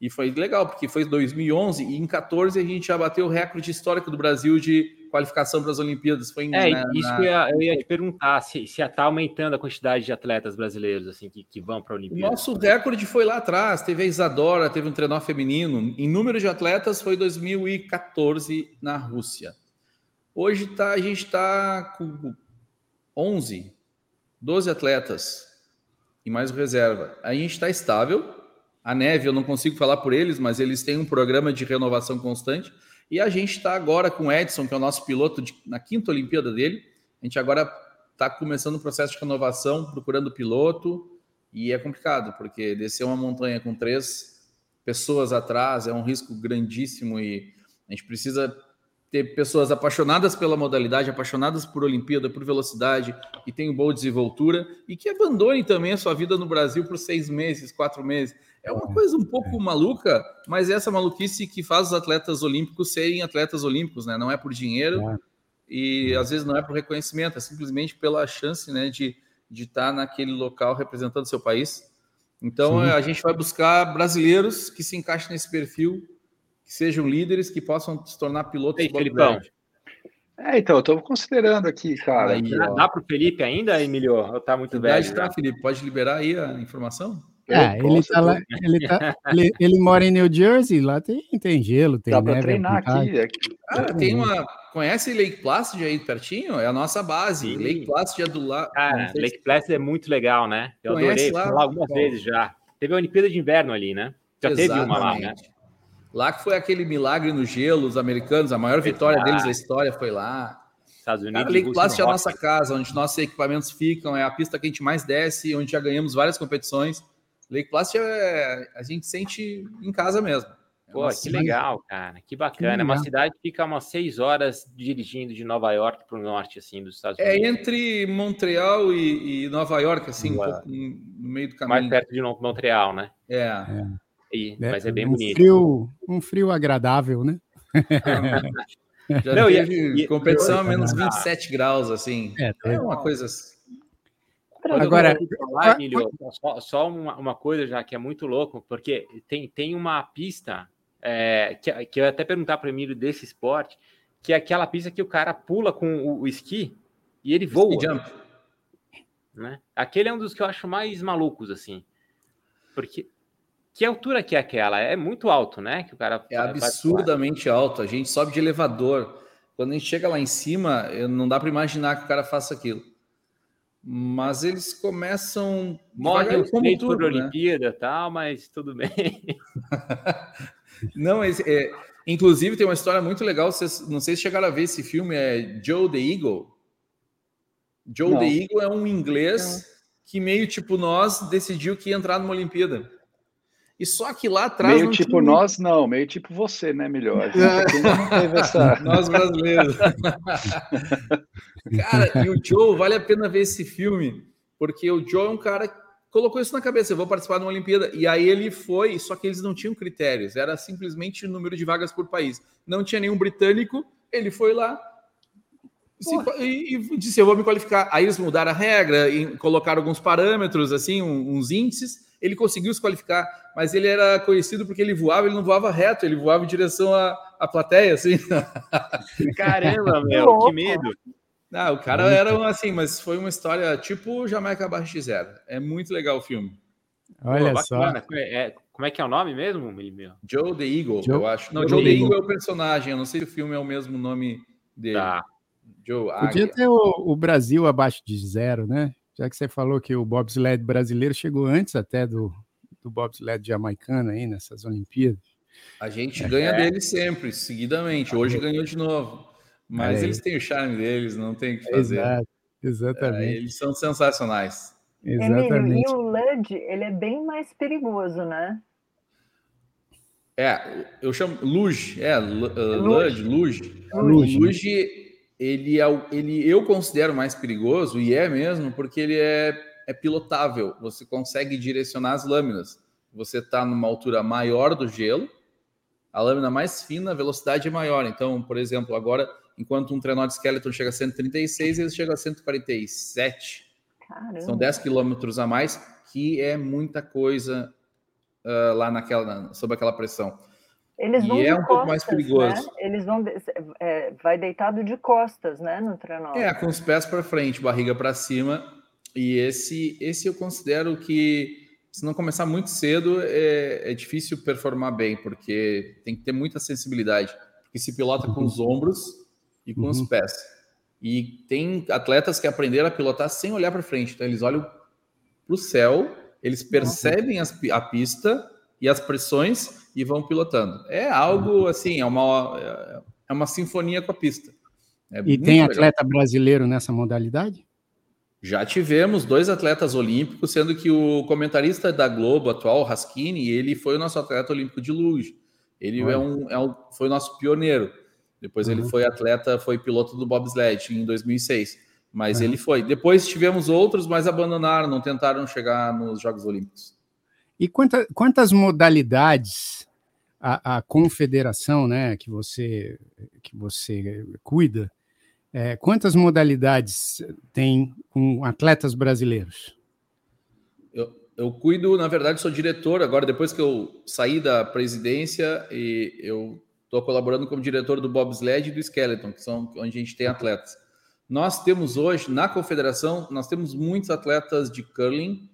e foi legal porque foi 2011 e em 14 a gente já bateu o recorde histórico do Brasil de qualificação para as Olimpíadas. Foi é, na, isso na... eu, ia, eu ia te perguntar, se está aumentando a quantidade de atletas brasileiros assim que, que vão para a Olimpíada. Nosso recorde foi lá atrás, teve a Isadora, teve um trenó feminino. Em número de atletas foi 2014 na Rússia. Hoje tá, a gente está com 11, 12 atletas. e mais o reserva. A gente está estável. A neve, eu não consigo falar por eles, mas eles têm um programa de renovação constante. E a gente está agora com o Edson, que é o nosso piloto de, na quinta Olimpíada dele. A gente agora está começando o processo de renovação, procurando piloto. E é complicado, porque descer uma montanha com três pessoas atrás é um risco grandíssimo e a gente precisa ter pessoas apaixonadas pela modalidade, apaixonadas por Olimpíada, por velocidade, que tenham boa desenvoltura e que abandonem também a sua vida no Brasil por seis meses, quatro meses. É uma coisa um pouco maluca, mas é essa maluquice que faz os atletas olímpicos serem atletas olímpicos, né? Não é por dinheiro e às vezes não é por reconhecimento, é simplesmente pela chance, né, de, de estar naquele local representando seu país. Então Sim. a gente vai buscar brasileiros que se encaixem nesse perfil que sejam líderes, que possam se tornar pilotos. Ei, Felipão. É, então, eu estou considerando aqui, cara. Aí, dá para o Felipe ainda, Emílio? Ou tá muito velho? Tá, Felipe? Pode liberar aí a informação? É, ele, tá lá, ele, tá, ele, ele, mora em New Jersey, lá tem, tem gelo, tem Dá para treinar aqui, aqui. Ah, tem uma... Conhece Lake Placid aí pertinho? É a nossa base. Sim. Lake Placid é do lado. Cara, Lake Placid é muito legal, né? Eu Conhece adorei, lá? algumas Bom. vezes já. Teve a Olimpíada de Inverno ali, né? Já Exatamente. teve uma lá, né? Lá que foi aquele milagre no gelo, os americanos, a maior vitória deles da história foi lá. Estados Unidos. A Lake Placid é a nossa casa, onde nossos equipamentos ficam, é a pista que a gente mais desce, onde já ganhamos várias competições. Lake Placid é, a gente sente em casa mesmo. É Pô, que legal, cara, que bacana. Que é uma cidade que fica umas seis horas dirigindo de Nova York para o norte, assim, dos Estados é Unidos. É entre Montreal e, e Nova York, assim, um pouco no meio do caminho. Mais perto de Montreal, né? É. é. E, né? Mas é bem um bonito. Frio, um frio agradável, né? Já Não, teve e, competição a menos 27 graus, assim. É, é uma coisa. Agora, falar, Emílio, só, só uma, uma, coisa já que é muito louco, porque tem, tem uma pista é, que, que eu ia até perguntar para o Emílio desse esporte, que é aquela pista que o cara pula com o, o esqui e ele voa. jump. Né? Aquele é um dos que eu acho mais malucos, assim. Porque que altura que é aquela? É muito alto, né? Que o cara é absurdamente alto. A gente sobe de elevador. Quando a gente chega lá em cima, não dá para imaginar que o cara faça aquilo. Mas eles começam morre o como tudo, por né? Olimpíada, tal, mas tudo bem. não, é, é, inclusive tem uma história muito legal. Vocês, não sei se chegaram a ver esse filme. É Joe the Eagle. Joe não. the Eagle é um inglês não. que meio tipo nós decidiu que ia entrar numa Olimpíada. E só que lá atrás. Meio tipo tinha... nós, não, meio tipo você, né, melhor? Essa... nós brasileiros. cara, e o Joe, vale a pena ver esse filme, porque o Joe é um cara que colocou isso na cabeça, eu vou participar de uma Olimpíada. E aí ele foi, só que eles não tinham critérios, era simplesmente o número de vagas por país. Não tinha nenhum britânico, ele foi lá. Se, e, e, disse, eu vou me qualificar. Aí eles mudaram a regra, e colocaram alguns parâmetros, assim, uns índices, ele conseguiu se qualificar, mas ele era conhecido porque ele voava, ele não voava reto, ele voava em direção à, à plateia, assim. Caramba, meu, que medo. Ah, o cara era assim, mas foi uma história tipo Jamaica abaixo de zero. É muito legal o filme. Olha Pô, só. É, como é que é o nome mesmo, meu? Joe the Eagle, Joe? eu acho. Não, Joe, Joe the Eagle. Eagle é o personagem. Eu não sei se o filme é o mesmo nome dele. Tá. Joe Podia ter o, o Brasil abaixo de zero, né? já que você falou que o bobsled brasileiro chegou antes até do, do bobsled jamaicano aí nessas Olimpíadas. A gente é. ganha dele sempre, seguidamente. Hoje ganhou de novo. Mas é eles têm o charme deles, não tem o que fazer. Exato, exatamente. É, eles são sensacionais. Exatamente. E o Lud, ele é bem mais perigoso, né? É, eu chamo Luge, é, Lud, Luge. Luge. Luge ele é o, ele eu considero mais perigoso e é mesmo porque ele é, é pilotável. Você consegue direcionar as lâminas. Você está numa altura maior do gelo, a lâmina mais fina, a velocidade é maior. Então, por exemplo, agora, enquanto um trenó de skeleton chega a 136, ele chega a 147. Caramba. São 10 quilômetros a mais, que é muita coisa uh, lá naquela, sob aquela pressão. Eles vão e é um costas, pouco mais perigoso. Né? Eles vão é, vai deitado de costas, né, no trenó. É, com os pés para frente, barriga para cima. E esse esse eu considero que se não começar muito cedo é, é difícil performar bem, porque tem que ter muita sensibilidade, porque se pilota com os ombros e com uhum. os pés. E tem atletas que aprenderam a pilotar sem olhar para frente, então eles olham para o céu, eles percebem as, a pista e as pressões e vão pilotando. É algo assim, é uma, é uma sinfonia com a pista. É e tem legal. atleta brasileiro nessa modalidade? Já tivemos dois atletas olímpicos, sendo que o comentarista da Globo atual, Raskini, ele foi o nosso atleta olímpico de luge. Ele é um, é um, foi o nosso pioneiro. Depois uhum. ele foi atleta, foi piloto do bobsled em 2006. Mas uhum. ele foi. Depois tivemos outros, mas abandonaram, não tentaram chegar nos Jogos Olímpicos. E quanta, quantas modalidades a, a, confederação, né, que você que você cuida, é, quantas modalidades tem com atletas brasileiros? Eu, eu cuido, na verdade, sou diretor. Agora, depois que eu saí da presidência, e eu estou colaborando como diretor do bobsled e do skeleton, que são onde a gente tem atletas. Nós temos hoje, na confederação, nós temos muitos atletas de curling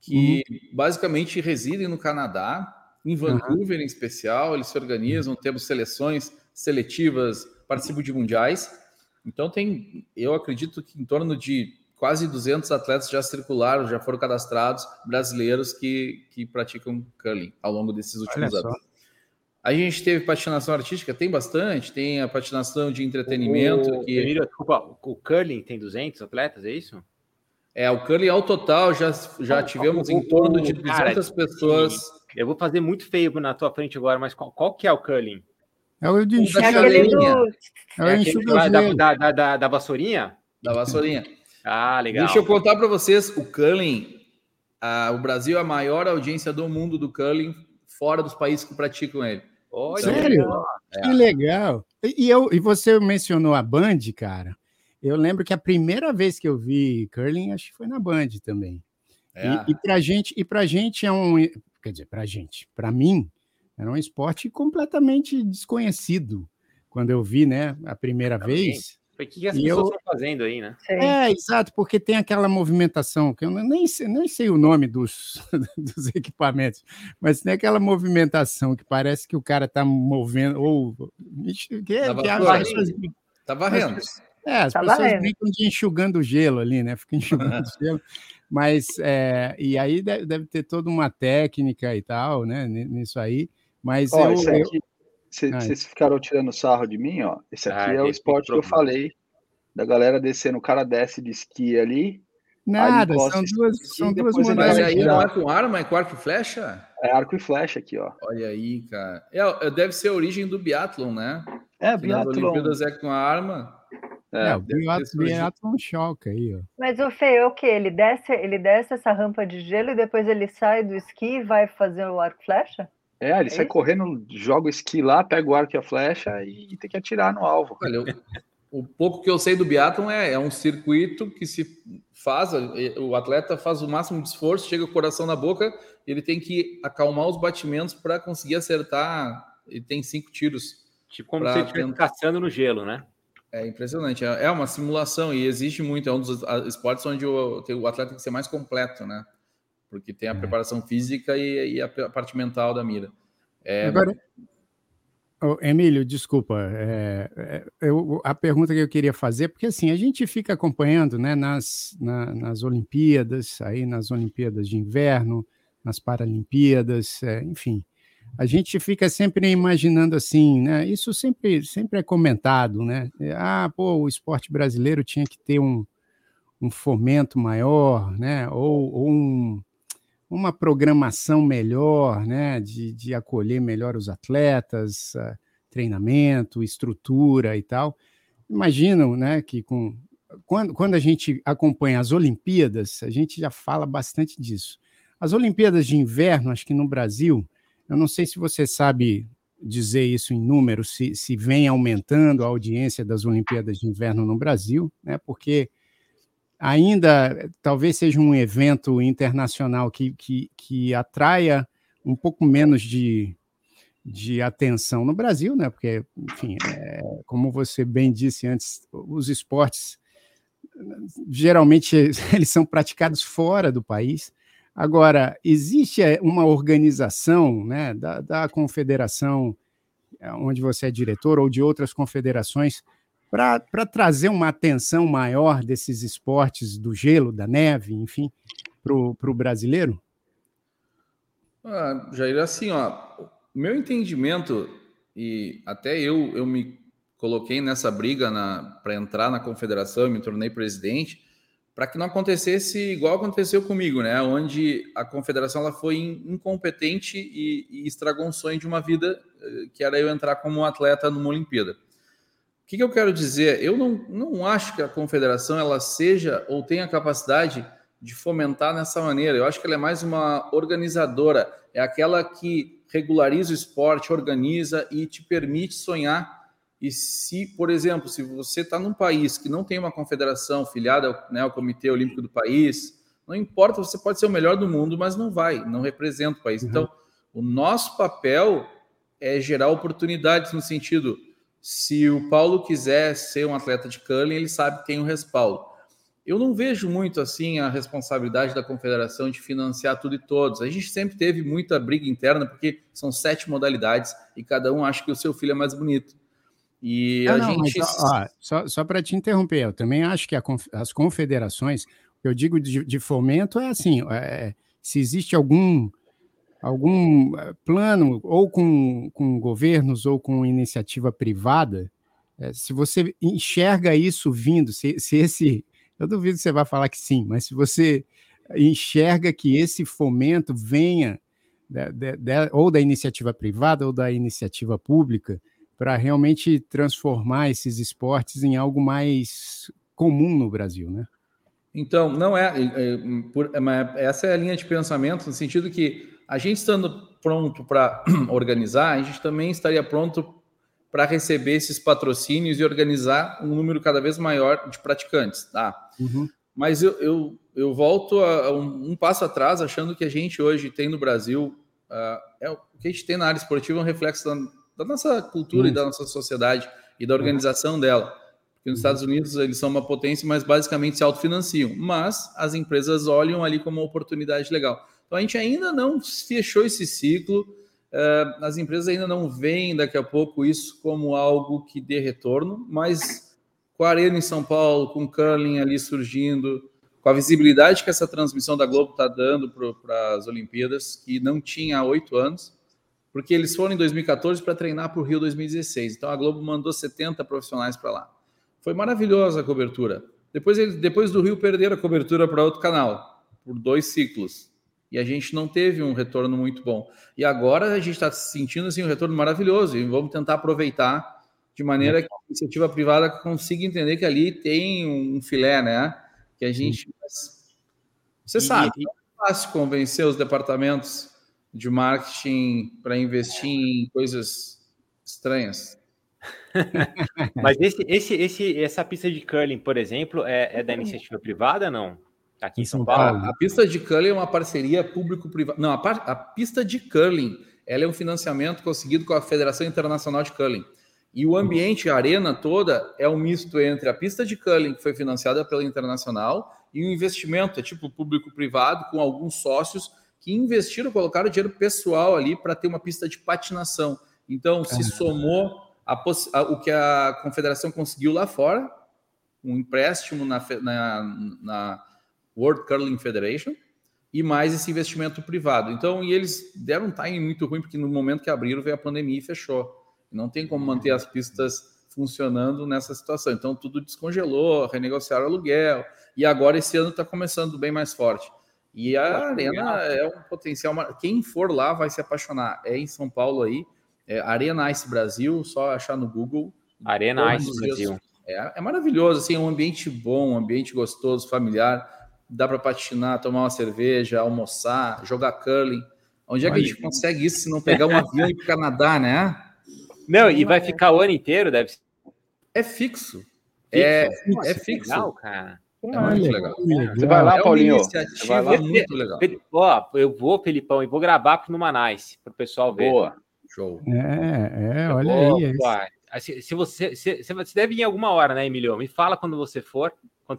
que uhum. basicamente residem no Canadá, em Vancouver uhum. em especial, eles se organizam, temos seleções seletivas, participam de mundiais. Então tem, eu acredito que em torno de quase 200 atletas já circularam, já foram cadastrados, brasileiros que, que praticam curling ao longo desses últimos anos. A gente teve patinação artística, tem bastante, tem a patinação de entretenimento. O, que... Emílio, desculpa, o curling tem 200 atletas, é isso? É, o curling ao total já, já tivemos o, em torno de 200 cara, pessoas. Sim. Eu vou fazer muito feio na tua frente agora, mas qual, qual que é o curling? É o de enxugar é do... É da, da, da, da, da vassourinha? Da vassourinha. ah, legal. Deixa eu contar para vocês, o curling, o Brasil é a maior audiência do mundo do curling, fora dos países que praticam ele. Olha, Sério? É. Que legal. E, eu, e você mencionou a Band, cara. Eu lembro que a primeira vez que eu vi curling, acho que foi na Band também. É. E, e para gente, e para gente é um, quer dizer, para gente, para mim era um esporte completamente desconhecido quando eu vi, né, a primeira vez. O que as pessoas eu... estão fazendo aí, né? É, exato, porque tem aquela movimentação, que eu nem sei, nem sei o nome dos, dos equipamentos, mas tem aquela movimentação que parece que o cara está movendo, ou. Que, é, que as pessoas, tá varrendo. É, as tá pessoas brincam de enxugando gelo ali, né? Fica enxugando gelo. Mas, é, e aí deve, deve, ter toda uma técnica e tal, né? Nisso aí. Mas ó, eu, aqui, vocês ficaram tirando sarro de mim, ó. Esse aqui ah, é o esporte que eu falei da galera descendo. O cara desce de esqui ali. Nada, são duas, esqui, são duas Mas aí não é com arma, é com arco e flecha? É arco e flecha aqui, ó. Olha aí, cara. É, é deve ser a origem do biathlon, né? É, biathlon. Nas Olimpíadas é com arma. É, é o biathlon choca aí, ó. Mas o Fê, é o que? Ele desce, ele desce essa rampa de gelo e depois ele sai do esqui e vai fazer o arco flecha? É, ele é sai isso? correndo, joga o esqui lá, pega o arco e a flecha e tem que atirar no alvo. Olha, eu, o pouco que eu sei do biatlon é, é um circuito que se faz, o atleta faz o máximo de esforço, chega o coração na boca, ele tem que acalmar os batimentos para conseguir acertar. Ele tem cinco tiros. Tipo como se ele estivesse caçando no gelo, né? É impressionante. É, é uma simulação e existe muito. É um dos esportes onde o, o atleta tem que ser mais completo, né? porque tem a é. preparação física e, e, a parte mental da mira. É... Agora, oh, Emílio, desculpa, é, é, eu, a pergunta que eu queria fazer, porque assim, a gente fica acompanhando né, nas, na, nas Olimpíadas, aí nas Olimpíadas de Inverno, nas Paralimpíadas, é, enfim, a gente fica sempre imaginando assim, né? Isso sempre, sempre é comentado, né? Ah, pô, o esporte brasileiro tinha que ter um, um fomento maior, né? Ou, ou um, uma programação melhor, né, de, de acolher melhor os atletas, uh, treinamento, estrutura e tal. Imaginam, né, que com quando, quando a gente acompanha as Olimpíadas, a gente já fala bastante disso. As Olimpíadas de Inverno, acho que no Brasil, eu não sei se você sabe dizer isso em números, se, se vem aumentando a audiência das Olimpíadas de Inverno no Brasil, né, porque ainda talvez seja um evento internacional que, que, que atraia um pouco menos de, de atenção no Brasil, né? Porque, enfim, é, como você bem disse antes, os esportes geralmente eles são praticados fora do país. Agora, existe é, uma organização né, da, da confederação é, onde você é diretor ou de outras confederações para trazer uma atenção maior desses esportes do gelo, da neve, enfim, para o brasileiro? Ah, Jair, assim, ó, meu entendimento, e até eu, eu me coloquei nessa briga para entrar na confederação e me tornei presidente, para que não acontecesse igual aconteceu comigo, né? Onde a confederação ela foi incompetente e, e estragou um sonho de uma vida, eh, que era eu entrar como atleta numa Olimpíada. O que, que eu quero dizer? Eu não, não acho que a confederação ela seja ou tenha capacidade de fomentar nessa maneira. Eu acho que ela é mais uma organizadora, é aquela que regulariza o esporte, organiza e te permite sonhar. E se, por exemplo, se você está num país que não tem uma confederação filiada né, ao Comitê Olímpico do país, não importa, você pode ser o melhor do mundo, mas não vai, não representa o país. Uhum. Então, o nosso papel é gerar oportunidades no sentido, se o Paulo quiser ser um atleta de curling, ele sabe que tem um respaldo. Eu não vejo muito assim a responsabilidade da confederação de financiar tudo e todos. A gente sempre teve muita briga interna, porque são sete modalidades e cada um acha que o seu filho é mais bonito. E ah, a não, gente. Mas, ó, só só para te interromper, eu também acho que conf... as confederações, eu digo de, de fomento, é assim: é, se existe algum algum eh, plano, ou com, com governos, ou com iniciativa privada, é, se você enxerga isso vindo, se, se esse eu duvido que você vai falar que sim, mas se você enxerga que esse fomento venha ou da iniciativa privada ou da iniciativa pública para realmente transformar esses esportes em algo mais comum no Brasil, né? Então, não é, é, por, é, essa é a linha de pensamento no sentido que a gente estando pronto para organizar, a gente também estaria pronto para receber esses patrocínios e organizar um número cada vez maior de praticantes, tá? Uhum. Mas eu, eu, eu volto a, a um, um, passo atrás, achando que a gente hoje tem no Brasil, uh, é, o que a gente tem na área esportiva é um reflexo da, da nossa cultura uhum. e da nossa sociedade e da organização uhum. dela. Porque nos uhum. Estados Unidos eles são uma potência, mas basicamente se autofinanciam. Mas as empresas olham ali como uma oportunidade legal. Então a gente ainda não fechou esse ciclo Uh, as empresas ainda não veem daqui a pouco isso como algo que dê retorno, mas com a Arena em São Paulo, com o curling ali surgindo, com a visibilidade que essa transmissão da Globo está dando para as Olimpíadas, que não tinha há oito anos, porque eles foram em 2014 para treinar para o Rio 2016. Então a Globo mandou 70 profissionais para lá. Foi maravilhosa a cobertura. Depois, depois do Rio perderam a cobertura para outro canal, por dois ciclos e a gente não teve um retorno muito bom. E agora a gente está sentindo assim, um retorno maravilhoso e vamos tentar aproveitar de maneira que a iniciativa privada consiga entender que ali tem um filé, né? Que a gente. Você sabe, e... é fácil convencer os departamentos de marketing para investir em coisas estranhas. Mas esse, esse, esse, essa pista de curling, por exemplo, é, é da iniciativa privada, não? aqui em São Paulo. A, a pista de curling é uma parceria público-privada. Não, a, a, pista de curling ela é um financiamento conseguido com a Federação Internacional de Curling. E o ambiente, a arena toda, é um misto entre a pista de curling, que foi financiada pela Internacional, e um investimento, é tipo público-privado, com alguns sócios que investiram, colocaram dinheiro pessoal ali para ter uma pista de patinação. Então, se somou a, a, o que a confederação conseguiu lá fora, um empréstimo na, na, na World Curling Federation, e mais esse investimento privado. Então, e eles deram um timing muito ruim, porque no momento que abriram veio a pandemia e fechou. Não tem como manter as pistas funcionando nessa situação. Então, tudo descongelou, renegociaram o aluguel, e agora esse ano está começando bem mais forte. E a Arena é um potencial. Quem for lá vai se apaixonar. É em São Paulo aí, é Arena Ice Brasil, só achar no Google. Arena Ice Brasil. É, é maravilhoso, assim, é um ambiente bom, um ambiente gostoso, familiar dá para patinar, tomar uma cerveja, almoçar, jogar curling. Onde é que a gente consegue isso se não pegar um avião e ir para o Canadá, né? Não, e vai ficar o ano inteiro, deve ser. É fixo. É, Nossa, é fixo. Legal, cara. É muito legal. Você vai lá, é Paulinho. Vai lá. muito legal. Ó, eu vou, Felipão, e vou gravar para o Manais, para o pessoal ver. Boa. Show. É, é, olha aí. É se, se você, se, você deve ir em alguma hora, né, Emilio? Me fala quando você for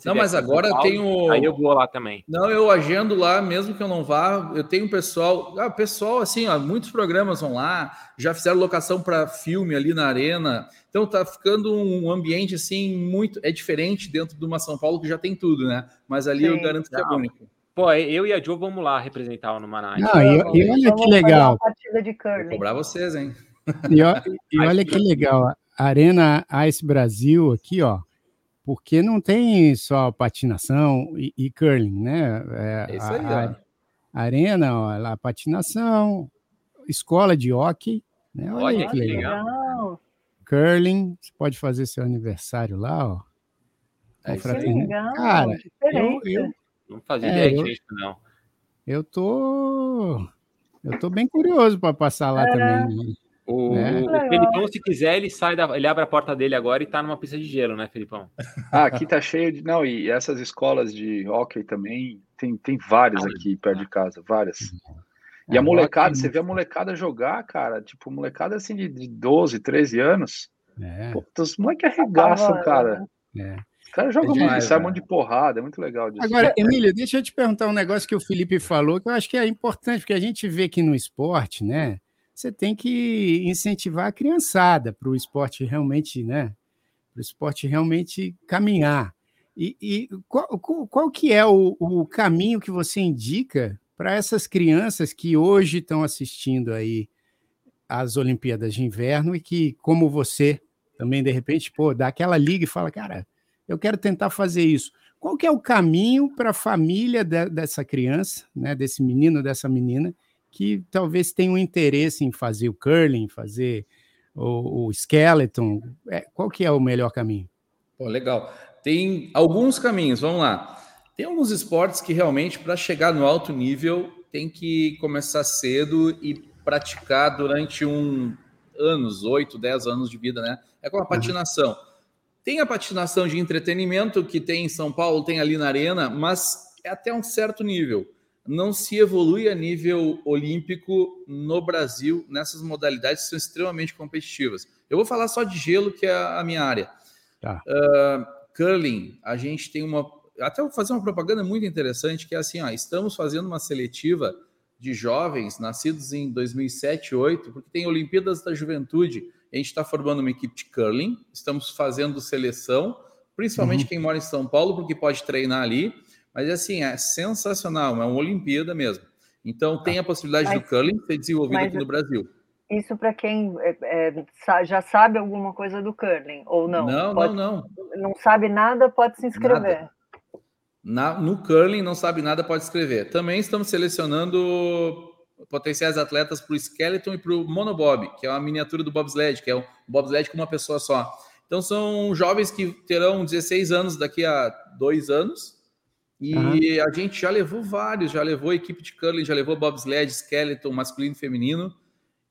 não, mas agora eu tenho. Aí eu vou lá também. Não, eu agendo lá, mesmo que eu não vá. Eu tenho pessoal. Ah, pessoal, assim, ó, muitos programas vão lá, já fizeram locação para filme ali na arena. Então tá ficando um ambiente assim muito. É diferente dentro de uma São Paulo que já tem tudo, né? Mas ali Sim, eu garanto que é único. Pô, eu e a Jo vamos lá representar o Numanais. Não, e, e olha que legal. Vou cobrar vocês, hein? E, e olha que legal. Arena Ice Brasil aqui, ó. Porque não tem só patinação e, e curling, né? É, é isso aí, a, a arena, ó, a patinação, escola de hockey, né? Olha, olha que legal. legal. Curling, você pode fazer seu aniversário lá, ó. É legal, Cara, eu, eu, não fazia é, ideia disso, não. Eu tô. Eu tô bem curioso para passar lá é. também. Né? O, é. o Felipão, se quiser, ele sai da, ele abre a porta dele agora e tá numa pista de gelo, né, Felipão? Ah, aqui tá cheio de. Não, e essas escolas de hockey também, tem, tem várias aqui perto de casa, várias. E a molecada, você vê a molecada jogar, cara, tipo, molecada assim de, de 12, 13 anos. É. Pô, os moleques arregaçam, cara. É. Os caras jogam é muito, sai um monte de porrada, é muito legal disso. Agora, Emílio, deixa eu te perguntar um negócio que o Felipe falou, que eu acho que é importante, porque a gente vê que no esporte, né? Você tem que incentivar a criançada para o esporte realmente, né? Para o esporte realmente caminhar. E, e qual, qual, que é o, o caminho que você indica para essas crianças que hoje estão assistindo aí às Olimpíadas de Inverno e que, como você, também de repente, pô, dá aquela liga e fala, cara, eu quero tentar fazer isso. Qual que é o caminho para a família de, dessa criança, né, desse menino, dessa menina, que talvez tenha um interesse em fazer o curling, fazer o, o skeleton? É, qual que é o melhor caminho? Pô, legal. Tem alguns caminhos, vamos lá. Tem alguns esportes que realmente, para chegar no alto nível, tem que começar cedo e praticar durante um anos, 8, 10 anos de vida, né? É como a uhum. patinação. Tem a patinação de entretenimento que tem em São Paulo, tem ali na Arena, mas é até um certo nível. Não se evolui a nível olímpico no Brasil nessas modalidades que são extremamente competitivas. Eu vou falar só de gelo, que é a minha área. Tá. Uh, curling, a gente tem uma. Até vou fazer uma propaganda muito interessante, que é assim: ó, estamos fazendo uma seletiva de jovens nascidos em 2007, 2008, porque tem Olimpíadas da Juventude a gente está formando uma equipe de curling, estamos fazendo seleção, principalmente uhum. quem mora em São Paulo, porque pode treinar ali. Mas assim, é sensacional, é uma Olimpíada mesmo. Então tem a possibilidade mas, do curling ser desenvolvido aqui no Brasil. Isso para quem é, é, já sabe alguma coisa do curling, ou não? Não, pode, não, não. Não sabe nada, pode se inscrever. Na, no curling não sabe nada, pode escrever. Também estamos selecionando potenciais atletas para o skeleton e para o monobob, que é uma miniatura do bobsled, que é um bobsled com uma pessoa só. Então são jovens que terão 16 anos daqui a dois anos. E uhum. a gente já levou vários, já levou equipe de curling, já levou bobsled, skeleton, masculino e feminino.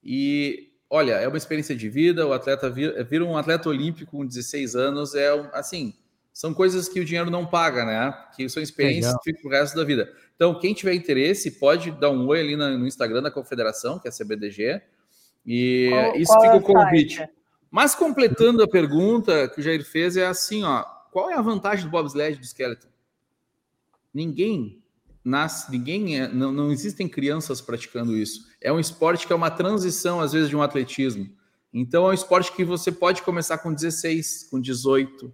E olha, é uma experiência de vida. O atleta vira, vira um atleta olímpico com 16 anos, é assim, são coisas que o dinheiro não paga, né? Que são experiências que ficam pro resto da vida. Então, quem tiver interesse, pode dar um oi ali no Instagram da Confederação, que é a CBDG, e qual, isso qual fica é o convite. Site? Mas completando a pergunta que o Jair fez, é assim, ó, qual é a vantagem do bobsled do skeleton? Ninguém nasce, ninguém é, não, não existem crianças praticando isso. É um esporte que é uma transição, às vezes, de um atletismo. Então, é um esporte que você pode começar com 16, com 18,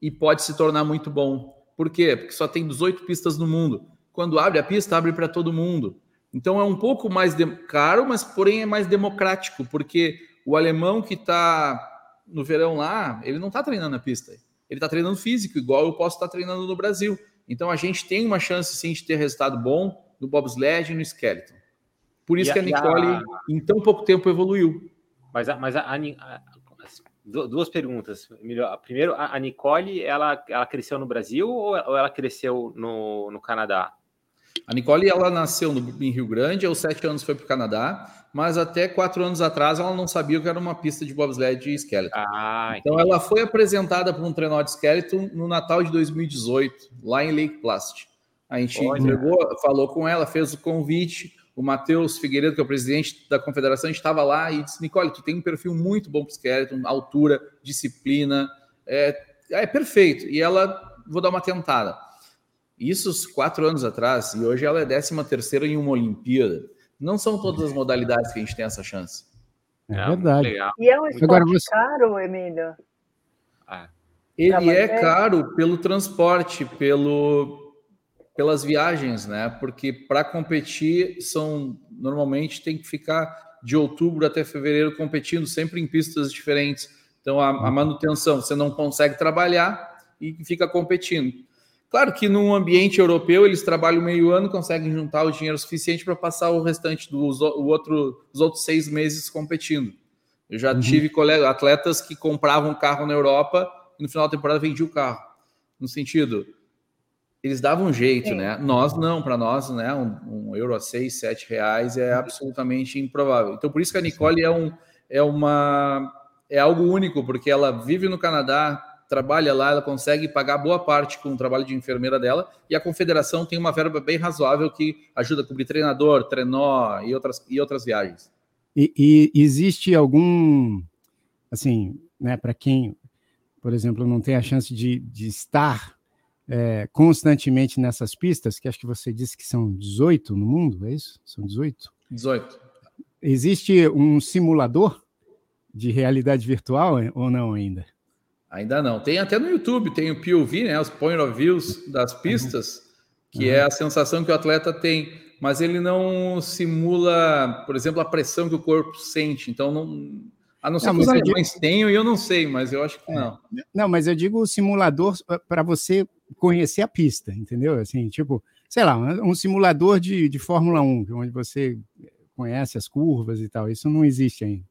e pode se tornar muito bom. Por quê? Porque só tem 18 pistas no mundo. Quando abre a pista, abre para todo mundo. Então é um pouco mais caro, mas porém é mais democrático, porque o alemão que está no verão lá, ele não está treinando na pista. Ele está treinando físico, igual eu posso estar tá treinando no Brasil. Então a gente tem uma chance sim de ter resultado bom no bobsled e no skeleton. Por isso e que a Nicole, a... em tão pouco tempo, evoluiu. Mas, a, mas a, a, duas perguntas. Primeiro, a Nicole, ela, ela cresceu no Brasil ou ela cresceu no, no Canadá? A Nicole, ela nasceu no, em Rio Grande, aos sete anos foi para o Canadá, mas até quatro anos atrás ela não sabia o que era uma pista de bobsled e skeleton. Ah, então ela foi apresentada para um trenó de skeleton no Natal de 2018, lá em Lake Placid. A gente entregou, falou com ela, fez o convite, o Matheus Figueiredo, que é o presidente da confederação, estava lá e disse: Nicole, tu tem um perfil muito bom para skeleton, altura, disciplina, é, é perfeito. E ela, vou dar uma tentada. Isso quatro anos atrás, e hoje ela é 13 terceira em uma Olimpíada. Não são todas as modalidades que a gente tem essa chance. É, é verdade. E é um esporte Agora, você... caro, Emílio? Ah. Ele é caro pelo transporte, pelo pelas viagens, né? Porque para competir são normalmente tem que ficar de outubro até fevereiro competindo sempre em pistas diferentes. Então a, a uhum. manutenção você não consegue trabalhar e fica competindo. Claro que num ambiente europeu eles trabalham meio ano, conseguem juntar o dinheiro suficiente para passar o restante dos o outro, os outros seis meses competindo. Eu já uhum. tive colegas, atletas que compravam carro na Europa e no final da temporada vendiam o carro. No sentido, eles davam um jeito, é. né? Nós não, para nós, né? Um, um, euro a seis, sete reais é absolutamente improvável. Então, por isso que a Nicole é, um, é uma é algo único, porque ela vive no Canadá, trabalha lá, ela consegue pagar boa parte com o trabalho de enfermeira dela, e a confederação tem uma verba bem razoável que ajuda a cobrir treinador, trenó e outras, e outras viagens. E, e existe algum, assim, né, para quem, por exemplo, não tem a chance de, de estar é, constantemente nessas pistas, que acho que você disse que são 18 no mundo, é isso? São 18? 18. Existe um simulador de realidade virtual ou não ainda? Ainda não. Tem até no YouTube, tem o POV, né, os point of views das pistas, que uhum. é a sensação que o atleta tem, mas ele não simula, por exemplo, a pressão que o corpo sente. Então, não, a não ser não, que os alemães digo... tenham, e eu não sei, mas eu acho que não. É. Não, mas eu digo o simulador para você conhecer a pista, entendeu? Assim, tipo, sei lá, um simulador de, de Fórmula 1, onde você conhece as curvas e tal. Isso não existe ainda.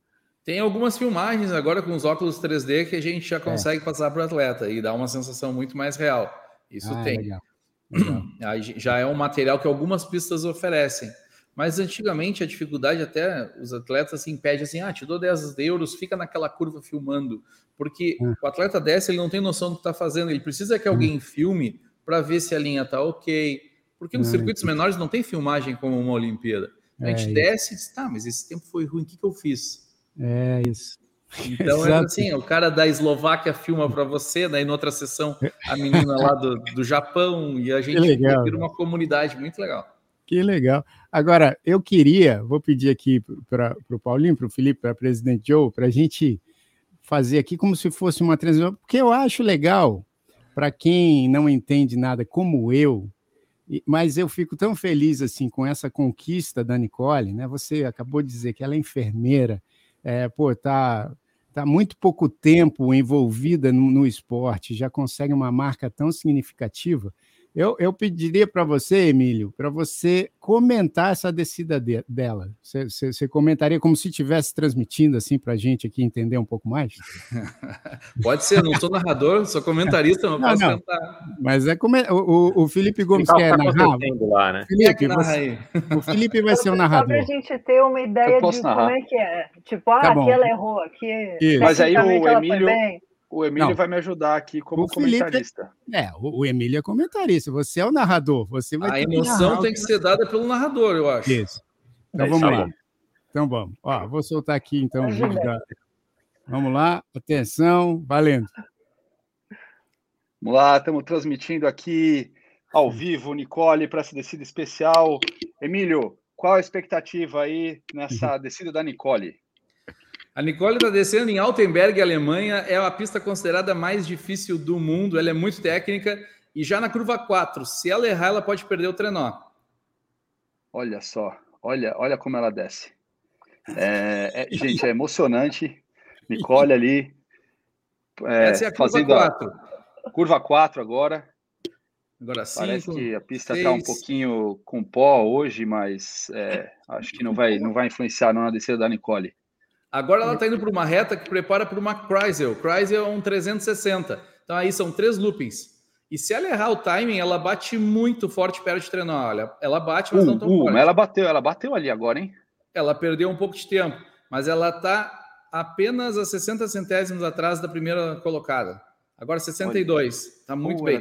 Tem algumas filmagens agora com os óculos 3D que a gente já é. consegue é. passar para o atleta e dá uma sensação muito mais real. Isso ah, tem. Legal. Legal. já é um material que algumas pistas oferecem. Mas antigamente a dificuldade até os atletas se impede assim, ah, te dou 10 euros, fica naquela curva filmando. Porque hum. o atleta desce, ele não tem noção do que está fazendo, ele precisa que hum. alguém filme para ver se a linha está ok. Porque nos hum. circuitos menores não tem filmagem como uma Olimpíada. A gente é desce e diz, tá, mas esse tempo foi ruim, o que, que eu fiz? É isso. Então é assim, o cara da Eslováquia filma para você, daí na outra sessão a menina lá do, do Japão e a gente legal, vira uma comunidade muito legal. Que legal. Agora, eu queria, vou pedir aqui para o Paulinho, para o Felipe, para o presidente Joe, para a gente fazer aqui como se fosse uma transmissão, porque eu acho legal para quem não entende nada como eu, mas eu fico tão feliz assim com essa conquista da Nicole, né? Você acabou de dizer que ela é enfermeira, é, pô, tá, tá muito pouco tempo envolvida no, no esporte, já consegue uma marca tão significativa. Eu, eu pediria para você, Emílio, para você comentar essa descida de, dela. Você, comentaria como se estivesse transmitindo assim para a gente aqui entender um pouco mais? Pode ser, não sou narrador, sou comentarista, não posso não. cantar. Mas é como é, o, o Felipe Gomes tá quer narrar. Lá, né? Felipe, você, o Felipe vai ser o narrador. Só para a gente ter uma ideia de narrar. como é que é. Tipo, ah, tá aqui ela errou, aqui. Mas aí o Emílio. O Emílio não. vai me ajudar aqui como comentarista. é, o, o Emílio é comentarista, você é o narrador. Você vai a emoção tem que ser dada pelo narrador, eu acho. Isso. Então é vamos lá. Então vamos. Ó, vou soltar aqui então o vídeo da. Vamos lá, atenção, valendo. Vamos lá, estamos transmitindo aqui ao vivo, Nicole, para essa descida especial. Emílio, qual a expectativa aí nessa uhum. descida da Nicole? A Nicole está descendo em Altenberg, Alemanha. É a pista considerada mais difícil do mundo. Ela é muito técnica. E já na curva 4, se ela errar, ela pode perder o trenó. Olha só, olha, olha como ela desce. É, é, gente, é emocionante. Nicole ali. É, Essa é a curva 4. A curva 4 agora. Agora sim. Parece que a pista está um pouquinho com pó hoje, mas é, acho que não vai, não vai influenciar na descida da Nicole. Agora ela está indo para uma reta que prepara para uma Chrysler. Chrysler é um 360. Então aí são três loopings. E se ela errar o timing, ela bate muito forte perto de treinar. Olha, ela bate, mas uh, não tão uh, forte. Mas ela bateu, ela bateu ali agora, hein? Ela perdeu um pouco de tempo, mas ela está apenas a 60 centésimos atrás da primeira colocada. Agora 62. Está muito uh, bem.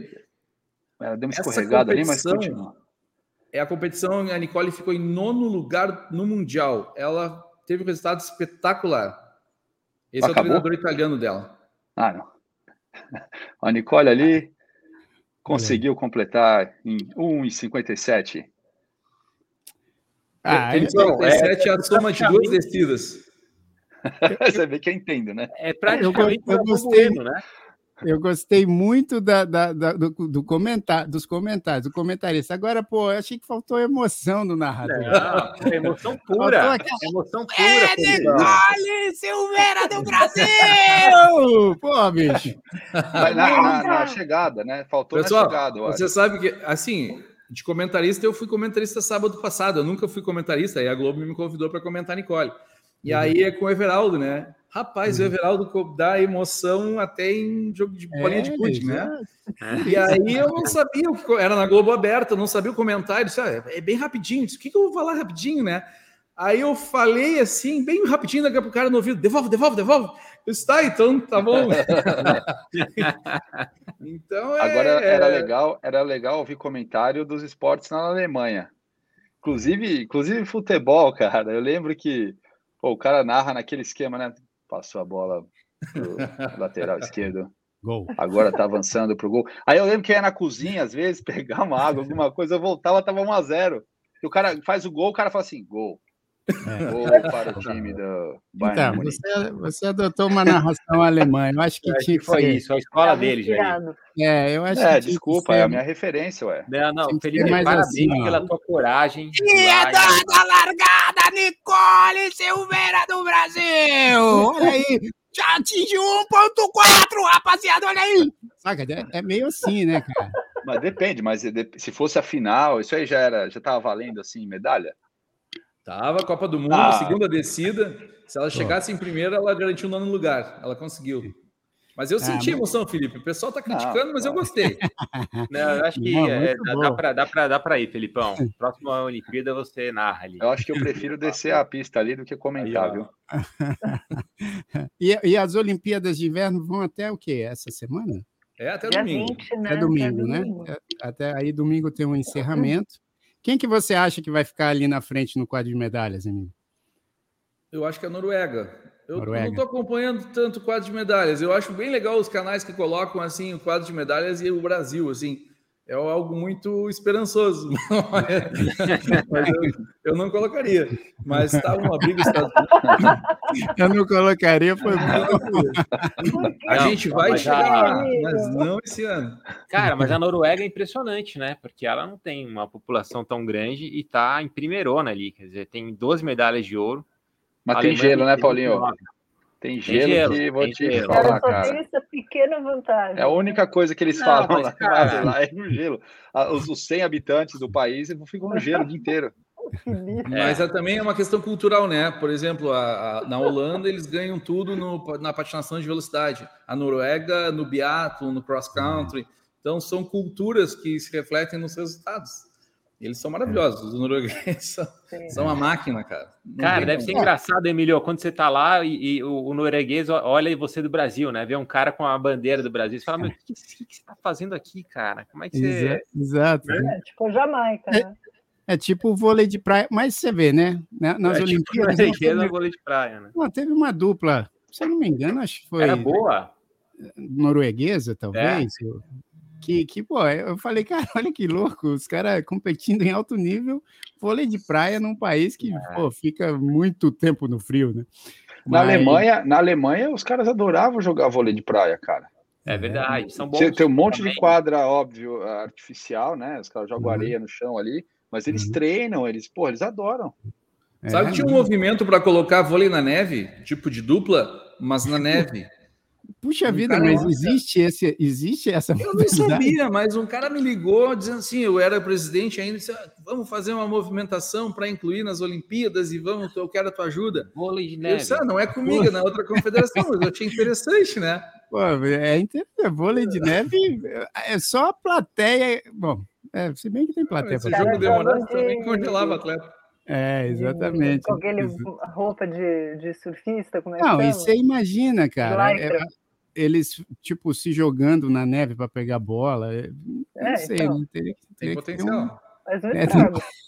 Ela, ela, deu uma escorregada ali, mas continua. É a competição, a Nicole ficou em nono lugar no Mundial. Ela teve um resultado espetacular. Esse Acabou? é o treinador italiano dela. Ah, não. A Nicole ali conseguiu completar em 1,57. Ah, então, é, é a soma de duas descidas. Você vê que eu entendo, né? É praticamente eu, eu gostei, né? Eu gostei muito da, da, da do, do comentário, dos comentários, do comentarista. Agora, pô, eu achei que faltou emoção no narrador. Não, emoção pura. Aquela... Emoção pura. É Nicole Silveira do Brasil! pô, bicho. Na, na, na, chegada, né? Faltou Pessoal, na chegada. Você sabe que, assim, de comentarista, eu fui comentarista sábado passado. Eu nunca fui comentarista, aí a Globo me convidou para comentar Nicole. E uhum. aí é com o Everaldo, né? Rapaz, uhum. o Everaldo dá emoção até em jogo de bolinha é, de pude, né? É. E aí eu não sabia, era na Globo aberta, eu não sabia o comentário, disse, ah, é bem rapidinho, disse, o que, que eu vou falar rapidinho, né? Aí eu falei assim, bem rapidinho, daqui a pouco o cara no ouvido, devolve, devolve, devolve. Eu disse, tá, então tá bom. então é, Agora era legal, era legal ouvir comentário dos esportes na Alemanha. Inclusive, inclusive futebol, cara. Eu lembro que pô, o cara narra naquele esquema, né? Passou a bola pro lateral esquerdo. Gol. Agora tá avançando pro gol. Aí eu lembro que ia na cozinha, às vezes, pegar uma água, alguma coisa, eu voltava, tava 1 a 0 E o cara faz o gol, o cara fala assim: gol. É. Gol para o time do Bayern. Então, você, você, adotou uma narração alemã. Eu acho que tinha que foi isso, a escola é dele, já. É, eu acho é, que desculpa, é a minha referência, ué. Não, não, Felipe, mais parabéns assim, pela tua coragem. E é dada a largada, Nicole Silveira do Brasil! Olha aí, já atingiu 1.4, rapaziada, olha aí! Saca, é, é meio assim, né, cara? Mas depende, mas se fosse a final, isso aí já era, já tava valendo assim, medalha? Tava, Copa do Mundo, ah. segunda descida. Se ela chegasse em primeira, ela garantiu o nono lugar. Ela conseguiu. Mas eu ah, senti emoção, Felipe. O pessoal tá criticando, não, mas eu gostei. Não, eu acho que não, é, dá, para dá, pra, dá pra ir, Felipão. Próxima Olimpíada você narra ali. Eu acho que eu prefiro descer a pista ali do que comentar, Aí, viu? e, e, as Olimpíadas de Inverno vão até o quê? Essa semana? É até domingo. 20, né? Até domingo, né? Até aí domingo tem um encerramento. Quem que você acha que vai ficar ali na frente no quadro de medalhas, Emílio? Eu acho que é a Noruega. Eu, Noruega. não estou acompanhando tanto o quadro de medalhas. Eu acho bem legal os canais que colocam assim o quadro de medalhas e o Brasil, assim é algo muito esperançoso. mas eu, eu, não colocaria. Mas estava uma briga Estados Unidos. Eu não colocaria, foi bom. A gente vai chegar lá, mas não esse ano. Cara, mas a Noruega é impressionante, né? Porque ela não tem uma população tão grande e está em primeirona ali. Quer dizer, tem 12 medalhas de ouro. Mas tem gelo, né, Paulinho? Tem gelo, tem gelo que vou te gelo. falar, cara. Só tem essa pequena vantagem. É a única coisa que eles não, falam lá, cara... lá, é no gelo. Os, os 100 habitantes do país ficam no gelo o dia inteiro. Mas é, também é uma questão cultural, né? Por exemplo, a, a, na Holanda eles ganham tudo no, na patinação de velocidade. A Noruega no biathlon, no cross country. Então são culturas que se refletem nos resultados. Eles são maravilhosos, os noruegueses são, são uma máquina, cara. Não cara, deve ser engraçado, Emílio, quando você tá lá e, e o, o, norueguês olha você do Brasil, né? Vê um cara com a bandeira do Brasil e fala, meu, o que, que, que, você tá fazendo aqui, cara? Como é que você... Exato. É, tipo Jamaica, né? É, é tipo vôlei de praia, mas você vê, né? Nas é, Olimpíadas... Tipo, teve... vôlei de praia, né? Não, teve uma dupla, se eu não me engano, acho que foi... Era boa? Norueguesa, talvez. É que, que, pô, eu falei, cara, olha que louco, os caras competindo em alto nível, vôlei de praia num país que, é. pô, fica muito tempo no frio, né? Na Mas... Alemanha, na Alemanha, os caras adoravam jogar vôlei de praia, cara. É verdade, são bons. Tem um monte também. de quadra, óbvio, artificial, né? Os caras jogam uhum. areia no chão ali, mas eles uhum. treinam, eles, pô, eles adoram. É, Sabe que tinha um movimento para colocar vôlei na neve, tipo de dupla, mas na neve. Puxa vida, mas existe, esse, existe essa Eu não sabia, mas um cara me ligou dizendo assim, eu era presidente ainda, disse, ah, vamos fazer uma movimentação para incluir nas Olimpíadas e vamos, eu quero a tua ajuda. Vôlei de neve. Eu disse, ah, não é comigo, é na outra confederação, mas eu achei interessante, né? Pô, é interessante, vôlei de neve é só a plateia, bom, é, se bem que tem plateia. Esse jogo demorasse também congelava atleta. É, exatamente. Com aquele roupa de, de surfista, como é Não, e você imagina, cara, é, eles, tipo, se jogando na neve para pegar bola. É, não é, sei, então, teria, teria tem potencial. Um... É,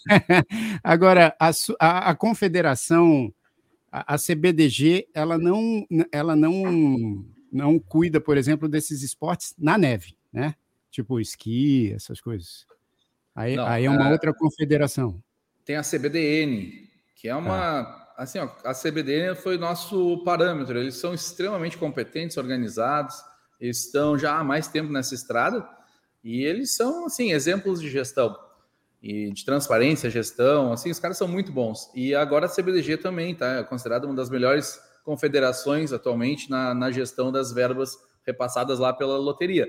Agora, a, a, a confederação, a, a, CBDG, ela não, ela não, não cuida, por exemplo, desses esportes na neve, né? Tipo esqui, essas coisas. Aí, não, aí é uma é... outra confederação tem a CBDN, que é uma. Ah. Assim, ó, a CBDN foi nosso parâmetro. Eles são extremamente competentes, organizados. estão já há mais tempo nessa estrada e eles são, assim, exemplos de gestão e de transparência, gestão, assim, os caras são muito bons. E agora a CBDG também, tá? É considerada uma das melhores confederações atualmente na, na gestão das verbas repassadas lá pela loteria.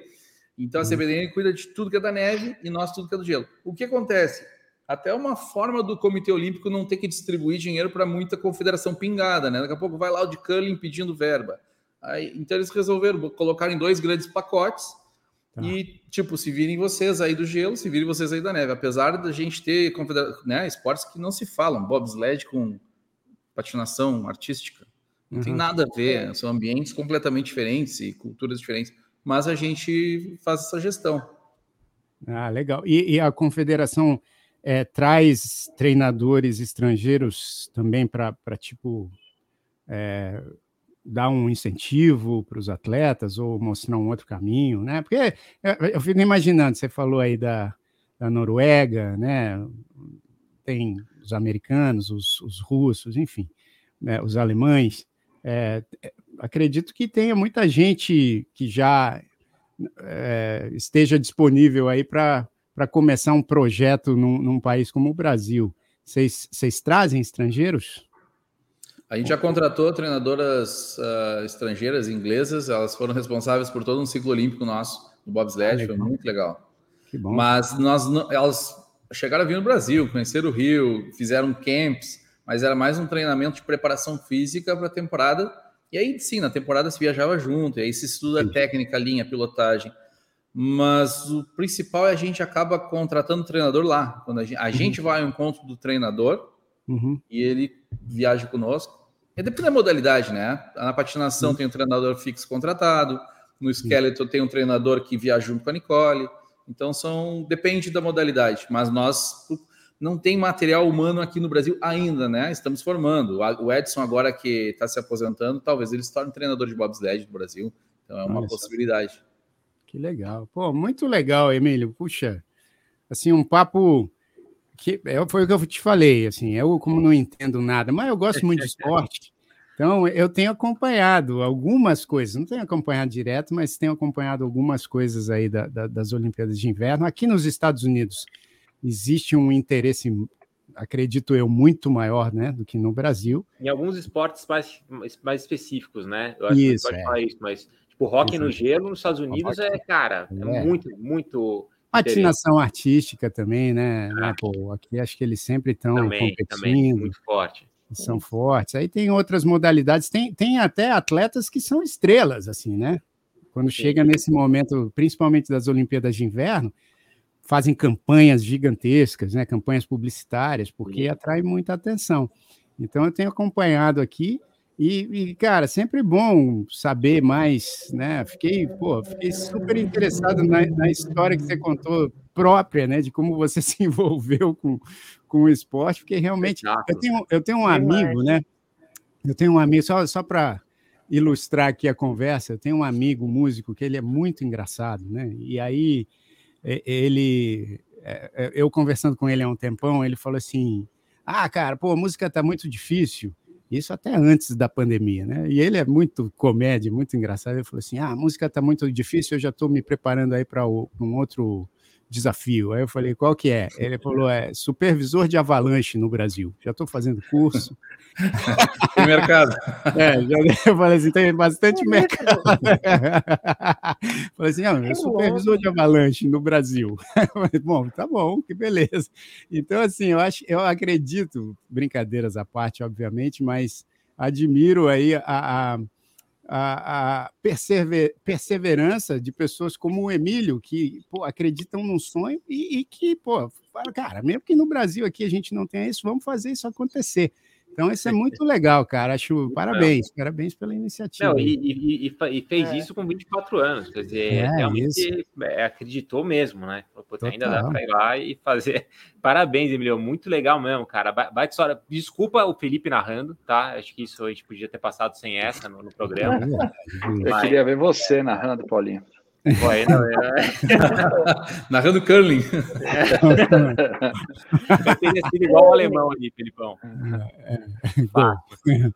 Então a CBDN uhum. cuida de tudo que é da neve e nós tudo que é do gelo. O que acontece? Até uma forma do Comitê Olímpico não ter que distribuir dinheiro para muita confederação pingada, né? Daqui a pouco vai lá o de curling pedindo verba. Aí, então eles resolveram colocar em dois grandes pacotes tá. e, tipo, se virem vocês aí do gelo, se virem vocês aí da neve. Apesar da gente ter né, esportes que não se falam, bobsled com patinação artística. Não uhum. tem nada a ver, são ambientes completamente diferentes e culturas diferentes mas a gente faz essa gestão. Ah, legal. E, e a confederação é, traz treinadores estrangeiros também para, tipo, é, dar um incentivo para os atletas ou mostrar um outro caminho, né? Porque eu fico imaginando, você falou aí da, da Noruega, né? Tem os americanos, os, os russos, enfim, né? os alemães. É, acredito que tenha muita gente que já é, esteja disponível aí para começar um projeto num, num, país como o Brasil. Vocês trazem estrangeiros? A gente já contratou treinadoras uh, estrangeiras inglesas, elas foram responsáveis por todo um ciclo olímpico nosso, no bobsled, ah, foi muito legal. Mas nós, elas chegaram a vir no Brasil, conheceram o Rio, fizeram camps, mas era mais um treinamento de preparação física para a temporada e aí, sim, na temporada se viajava junto, e aí se estuda a técnica, linha, pilotagem. Mas o principal é a gente acaba contratando o treinador lá. Quando a gente, a uhum. gente vai ao encontro do treinador uhum. e ele viaja conosco. E depende da modalidade, né? Na patinação uhum. tem um treinador fixo contratado, no esqueleto tem um treinador que viaja junto com a Nicole. Então são depende da modalidade, mas nós não tem material humano aqui no Brasil ainda, né? Estamos formando. O Edson, agora que está se aposentando, talvez ele se torne treinador de bobsled do Brasil. Então é uma possibilidade. Que legal. Pô, muito legal, Emílio. Puxa, assim, um papo que é, foi o que eu te falei, assim, eu como não entendo nada, mas eu gosto muito de esporte. Então, eu tenho acompanhado algumas coisas, não tenho acompanhado direto, mas tenho acompanhado algumas coisas aí da, da, das Olimpíadas de Inverno. Aqui nos Estados Unidos, existe um interesse, acredito eu, muito maior né, do que no Brasil. Em alguns esportes mais, mais específicos, né? Eu acho isso, que pode é. falar isso, mas tipo, rock no gelo nos Estados Unidos é, cara, é, é muito, muito. Patinação artística também, né? Ah. né pô, aqui acho que eles sempre estão competindo. Também, muito forte. São fortes. Aí tem outras modalidades, tem, tem até atletas que são estrelas, assim, né? Quando Sim. chega nesse momento, principalmente das Olimpíadas de Inverno, fazem campanhas gigantescas, né, campanhas publicitárias, porque atrai muita atenção. Então eu tenho acompanhado aqui e, e, cara, sempre bom saber mais, né? Fiquei, pô, fiquei super interessado na, na, história que você contou própria, né? De como você se envolveu com, com o esporte, porque realmente eu tenho, eu tenho um amigo, né? Eu tenho um amigo só só para ilustrar aqui a conversa. Eu tenho um amigo músico que ele é muito engraçado, né? E aí ele, é, é, eu conversando com ele há um tempão, ele falou assim: Ah, cara, pô, a música tá muito difícil. Isso até antes da pandemia, né? E ele é muito comédia, muito engraçado. Ele falou assim: Ah, a música tá muito difícil, eu já estou me preparando aí para um outro desafio. Aí eu falei, qual que é? Ele falou, é supervisor de avalanche no Brasil. Já estou fazendo curso. tem mercado. É, já eu falei assim, tem bastante mercado. falei assim, não, é supervisor de avalanche no Brasil. Falei, bom, tá bom, que beleza. Então, assim, eu acho, eu acredito, brincadeiras à parte, obviamente, mas admiro aí a, a a, a persever, perseverança de pessoas como o Emílio, que pô, acreditam num sonho e, e que, pô, cara, mesmo que no Brasil aqui a gente não tenha isso, vamos fazer isso acontecer. Então, isso é muito legal, cara. Acho parabéns, não. parabéns pela iniciativa. Não, e, e, e, fez é. isso com 24 anos, quer dizer, é, realmente é, acreditou mesmo, né? Pô, ainda dá para ir lá e fazer. Parabéns, Emilio, muito legal mesmo, cara. Vai história. Desculpa o Felipe narrando, tá? Acho que isso a gente podia ter passado sem essa no, no programa. Eu Mas... queria ver você narrando, Paulinho. Pô, aí não, é... Narrando curling. É. teria sido igual o alemão ali, Felipão. É, é.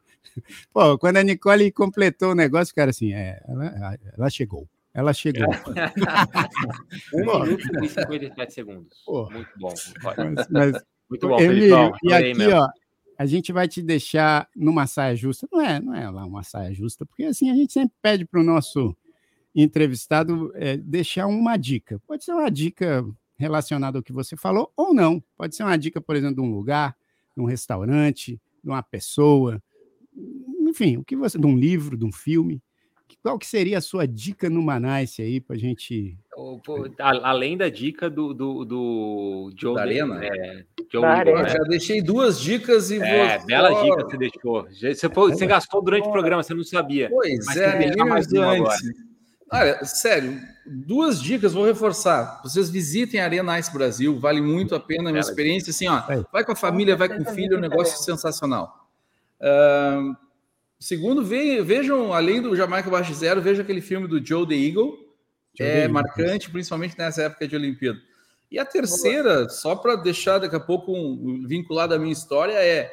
Pô, quando a Nicole completou o negócio, cara, assim, é, ela, ela chegou. ela chegou. um minuto e 57 segundos. Pô. Muito bom. Mas, mas, Muito bom, Emílio, E aqui, ó, a gente vai te deixar numa saia justa. Não é, não é lá uma saia justa, porque assim a gente sempre pede para o nosso entrevistado é, deixar uma dica. Pode ser uma dica relacionada ao que você falou ou não. Pode ser uma dica, por exemplo, de um lugar, de um restaurante, de uma pessoa, enfim, o que você, de um livro, de um filme. Qual que seria a sua dica no Manaus aí para a gente. Além da dica do, do, do Joe da Arena. É, Joe né? Já deixei duas dicas e é, vou. Bela dica você deixou. Você, foi, você gastou durante o programa, você não sabia. Pois Mas é, mais antes. Olha, sério, duas dicas, vou reforçar. Vocês visitem a Arena Ice Brasil, vale muito a pena, é uma experiência assim, ó. Vai com a família, vai com o filho, é um negócio sensacional. Uh, segundo, vejam, além do Jamaica Baixo Zero, vejam aquele filme do Joe the Eagle, Joe é the marcante, principalmente nessa época de Olimpíada. E a terceira, só para deixar daqui a pouco um, vinculado à minha história, é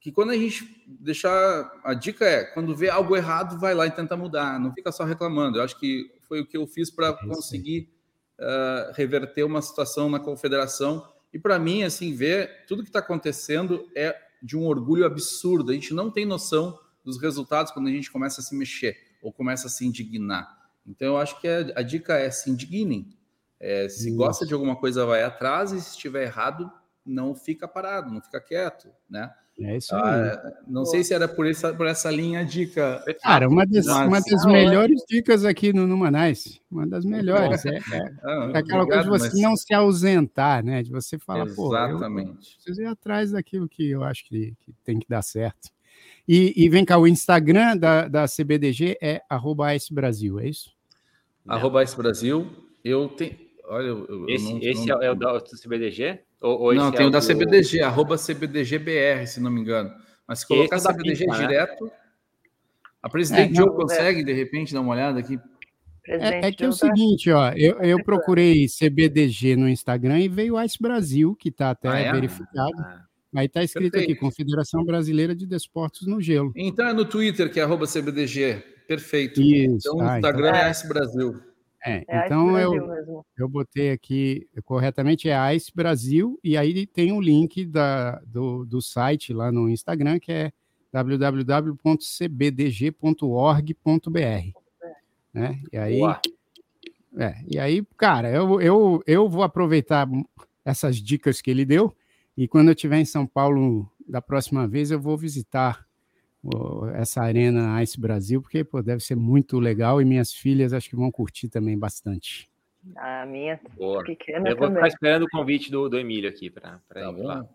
que quando a gente deixar a dica é quando vê algo errado vai lá e tenta mudar não fica só reclamando. Eu acho que foi o que eu fiz para é conseguir uh, reverter uma situação na confederação. E para mim assim ver tudo que está acontecendo é de um orgulho absurdo. A gente não tem noção dos resultados quando a gente começa a se mexer ou começa a se indignar. Então eu acho que a, a dica é se indignem. É, se Isso. gosta de alguma coisa vai atrás e se estiver errado não fica parado não fica quieto né é isso aí. Ah, não sei se era por essa, por essa linha dica. Cara, uma das, uma das melhores dicas aqui no Numanais. Uma das melhores. É, é, ah, é aquela obrigado, coisa de você mas... não se ausentar, né? De você falar, Exatamente. pô, eu preciso ir atrás daquilo que eu acho que, que tem que dar certo. E, e, vem cá, o Instagram da, da CBDG é arroba Brasil, é isso? Arroba Brasil. Eu tenho. Olha, eu, esse, eu não, esse não... é o da CBDG? Ou, ou não, tem é o da CBDG, arroba CBDGBR, se não me engano. Mas se colocar esse CBDG pinta, né? direto. Né? A presidente é, Joe consegue, de repente, dar uma olhada aqui? É, é, que é o seguinte, ó, eu, eu procurei CBDG no Instagram e veio o Ice Brasil, que está até ah, é? verificado. Ah, Aí está escrito perfeito. aqui, Confederação Brasileira de Desportos no Gelo. Então é no Twitter, que é arroba CBDG. Perfeito. Isso. Então o ah, Instagram então... é Ice Brasil. É, é então eu, eu botei aqui corretamente, é Ice Brasil, e aí tem o um link da, do, do site lá no Instagram, que é www.cbdg.org.br. Né? E aí, é, e aí, cara, eu, eu, eu vou aproveitar essas dicas que ele deu, e quando eu estiver em São Paulo da próxima vez, eu vou visitar essa arena Ice Brasil, porque pô, deve ser muito legal e minhas filhas acho que vão curtir também bastante. A minha Boa. pequena Eu vou também. ficar esperando o convite do, do Emílio aqui para tá ir lá.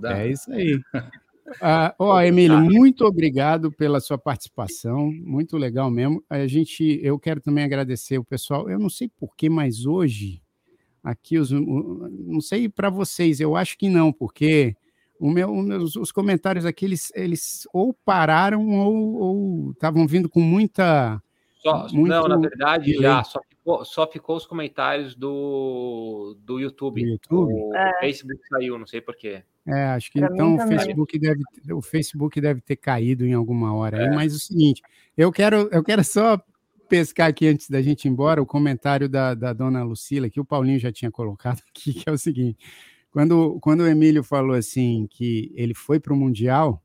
Tá. É isso aí. Ah, ó, Emílio, muito obrigado pela sua participação, muito legal mesmo. A gente, eu quero também agradecer o pessoal. Eu não sei porquê, mas hoje aqui os, não sei para vocês, eu acho que não, porque meu, os, os comentários aqui, eles, eles ou pararam ou estavam vindo com muita. Só, muito não, na verdade, já só ficou, só ficou os comentários do, do YouTube. Do YouTube? O é. Facebook saiu, não sei porquê. É, acho que pra então o Facebook, deve, o Facebook deve ter caído em alguma hora. É. Aí, mas é o seguinte, eu quero, eu quero só pescar aqui antes da gente ir embora o comentário da, da dona Lucila, que o Paulinho já tinha colocado aqui, que é o seguinte. Quando, quando o Emílio falou assim que ele foi para o Mundial,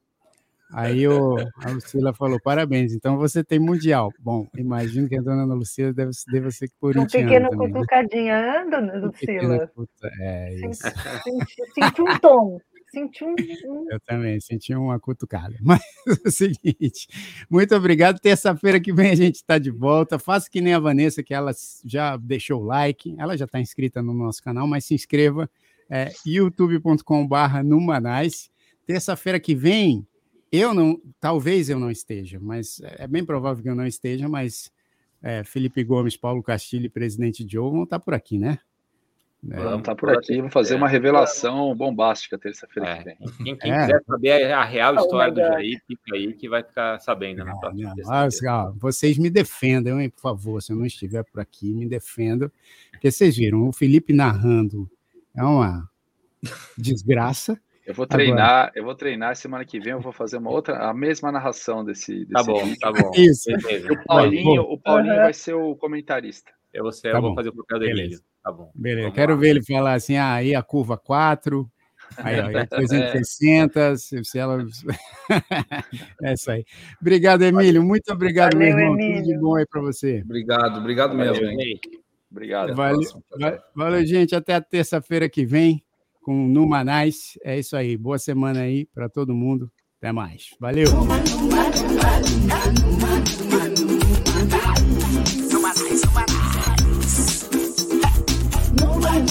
aí o, a Lucila falou: parabéns, então você tem Mundial. Bom, imagino que a dona Ana Lucila deve, deve ser corintiana. Um pequeno também, né? cutucadinha, né? dona Lucila? É, isso. Senti, senti um tom. Senti um, Eu também senti uma cutucada. Mas é o seguinte, muito obrigado. Terça-feira que vem a gente está de volta. Faça que nem a Vanessa, que ela já deixou o like. Ela já está inscrita no nosso canal, mas se inscreva é, youtube.com.br Numanais. Terça-feira que vem, eu não, talvez eu não esteja, mas é bem provável que eu não esteja, mas é, Felipe Gomes, Paulo Castilho e presidente Joe vão estar por aqui, né? É, vamos estar por aqui, vamos fazer uma revelação bombástica terça-feira é. que vem. Quem, quem é. quiser saber a real história do Jair, fica aí que vai ficar sabendo na próxima mas, Vocês me defendam, hein, por favor, se eu não estiver por aqui, me defendam, porque vocês viram o Felipe narrando é uma desgraça. Eu vou treinar, Agora. eu vou treinar semana que vem, eu vou fazer uma outra, a mesma narração desse. tá bom, vídeo. tá bom. Isso. O Paulinho, o Paulinho uhum. vai ser o comentarista. Eu vou, ser, tá eu vou fazer o papel dele. Tá bom. Beleza. Vamos Quero lá. ver ele falar assim, ah, aí a curva 4, aí, ó, depois é. 60, se ela. é isso aí. Obrigado, Emílio. Muito obrigado, Valeu, meu irmão. Emílio. Tudo de bom aí para você. Obrigado, obrigado mesmo. Valeu, Obrigado. Valeu, valeu, gente. Até a terça-feira que vem com Numanais. É isso aí. Boa semana aí para todo mundo. Até mais. Valeu. Numanais,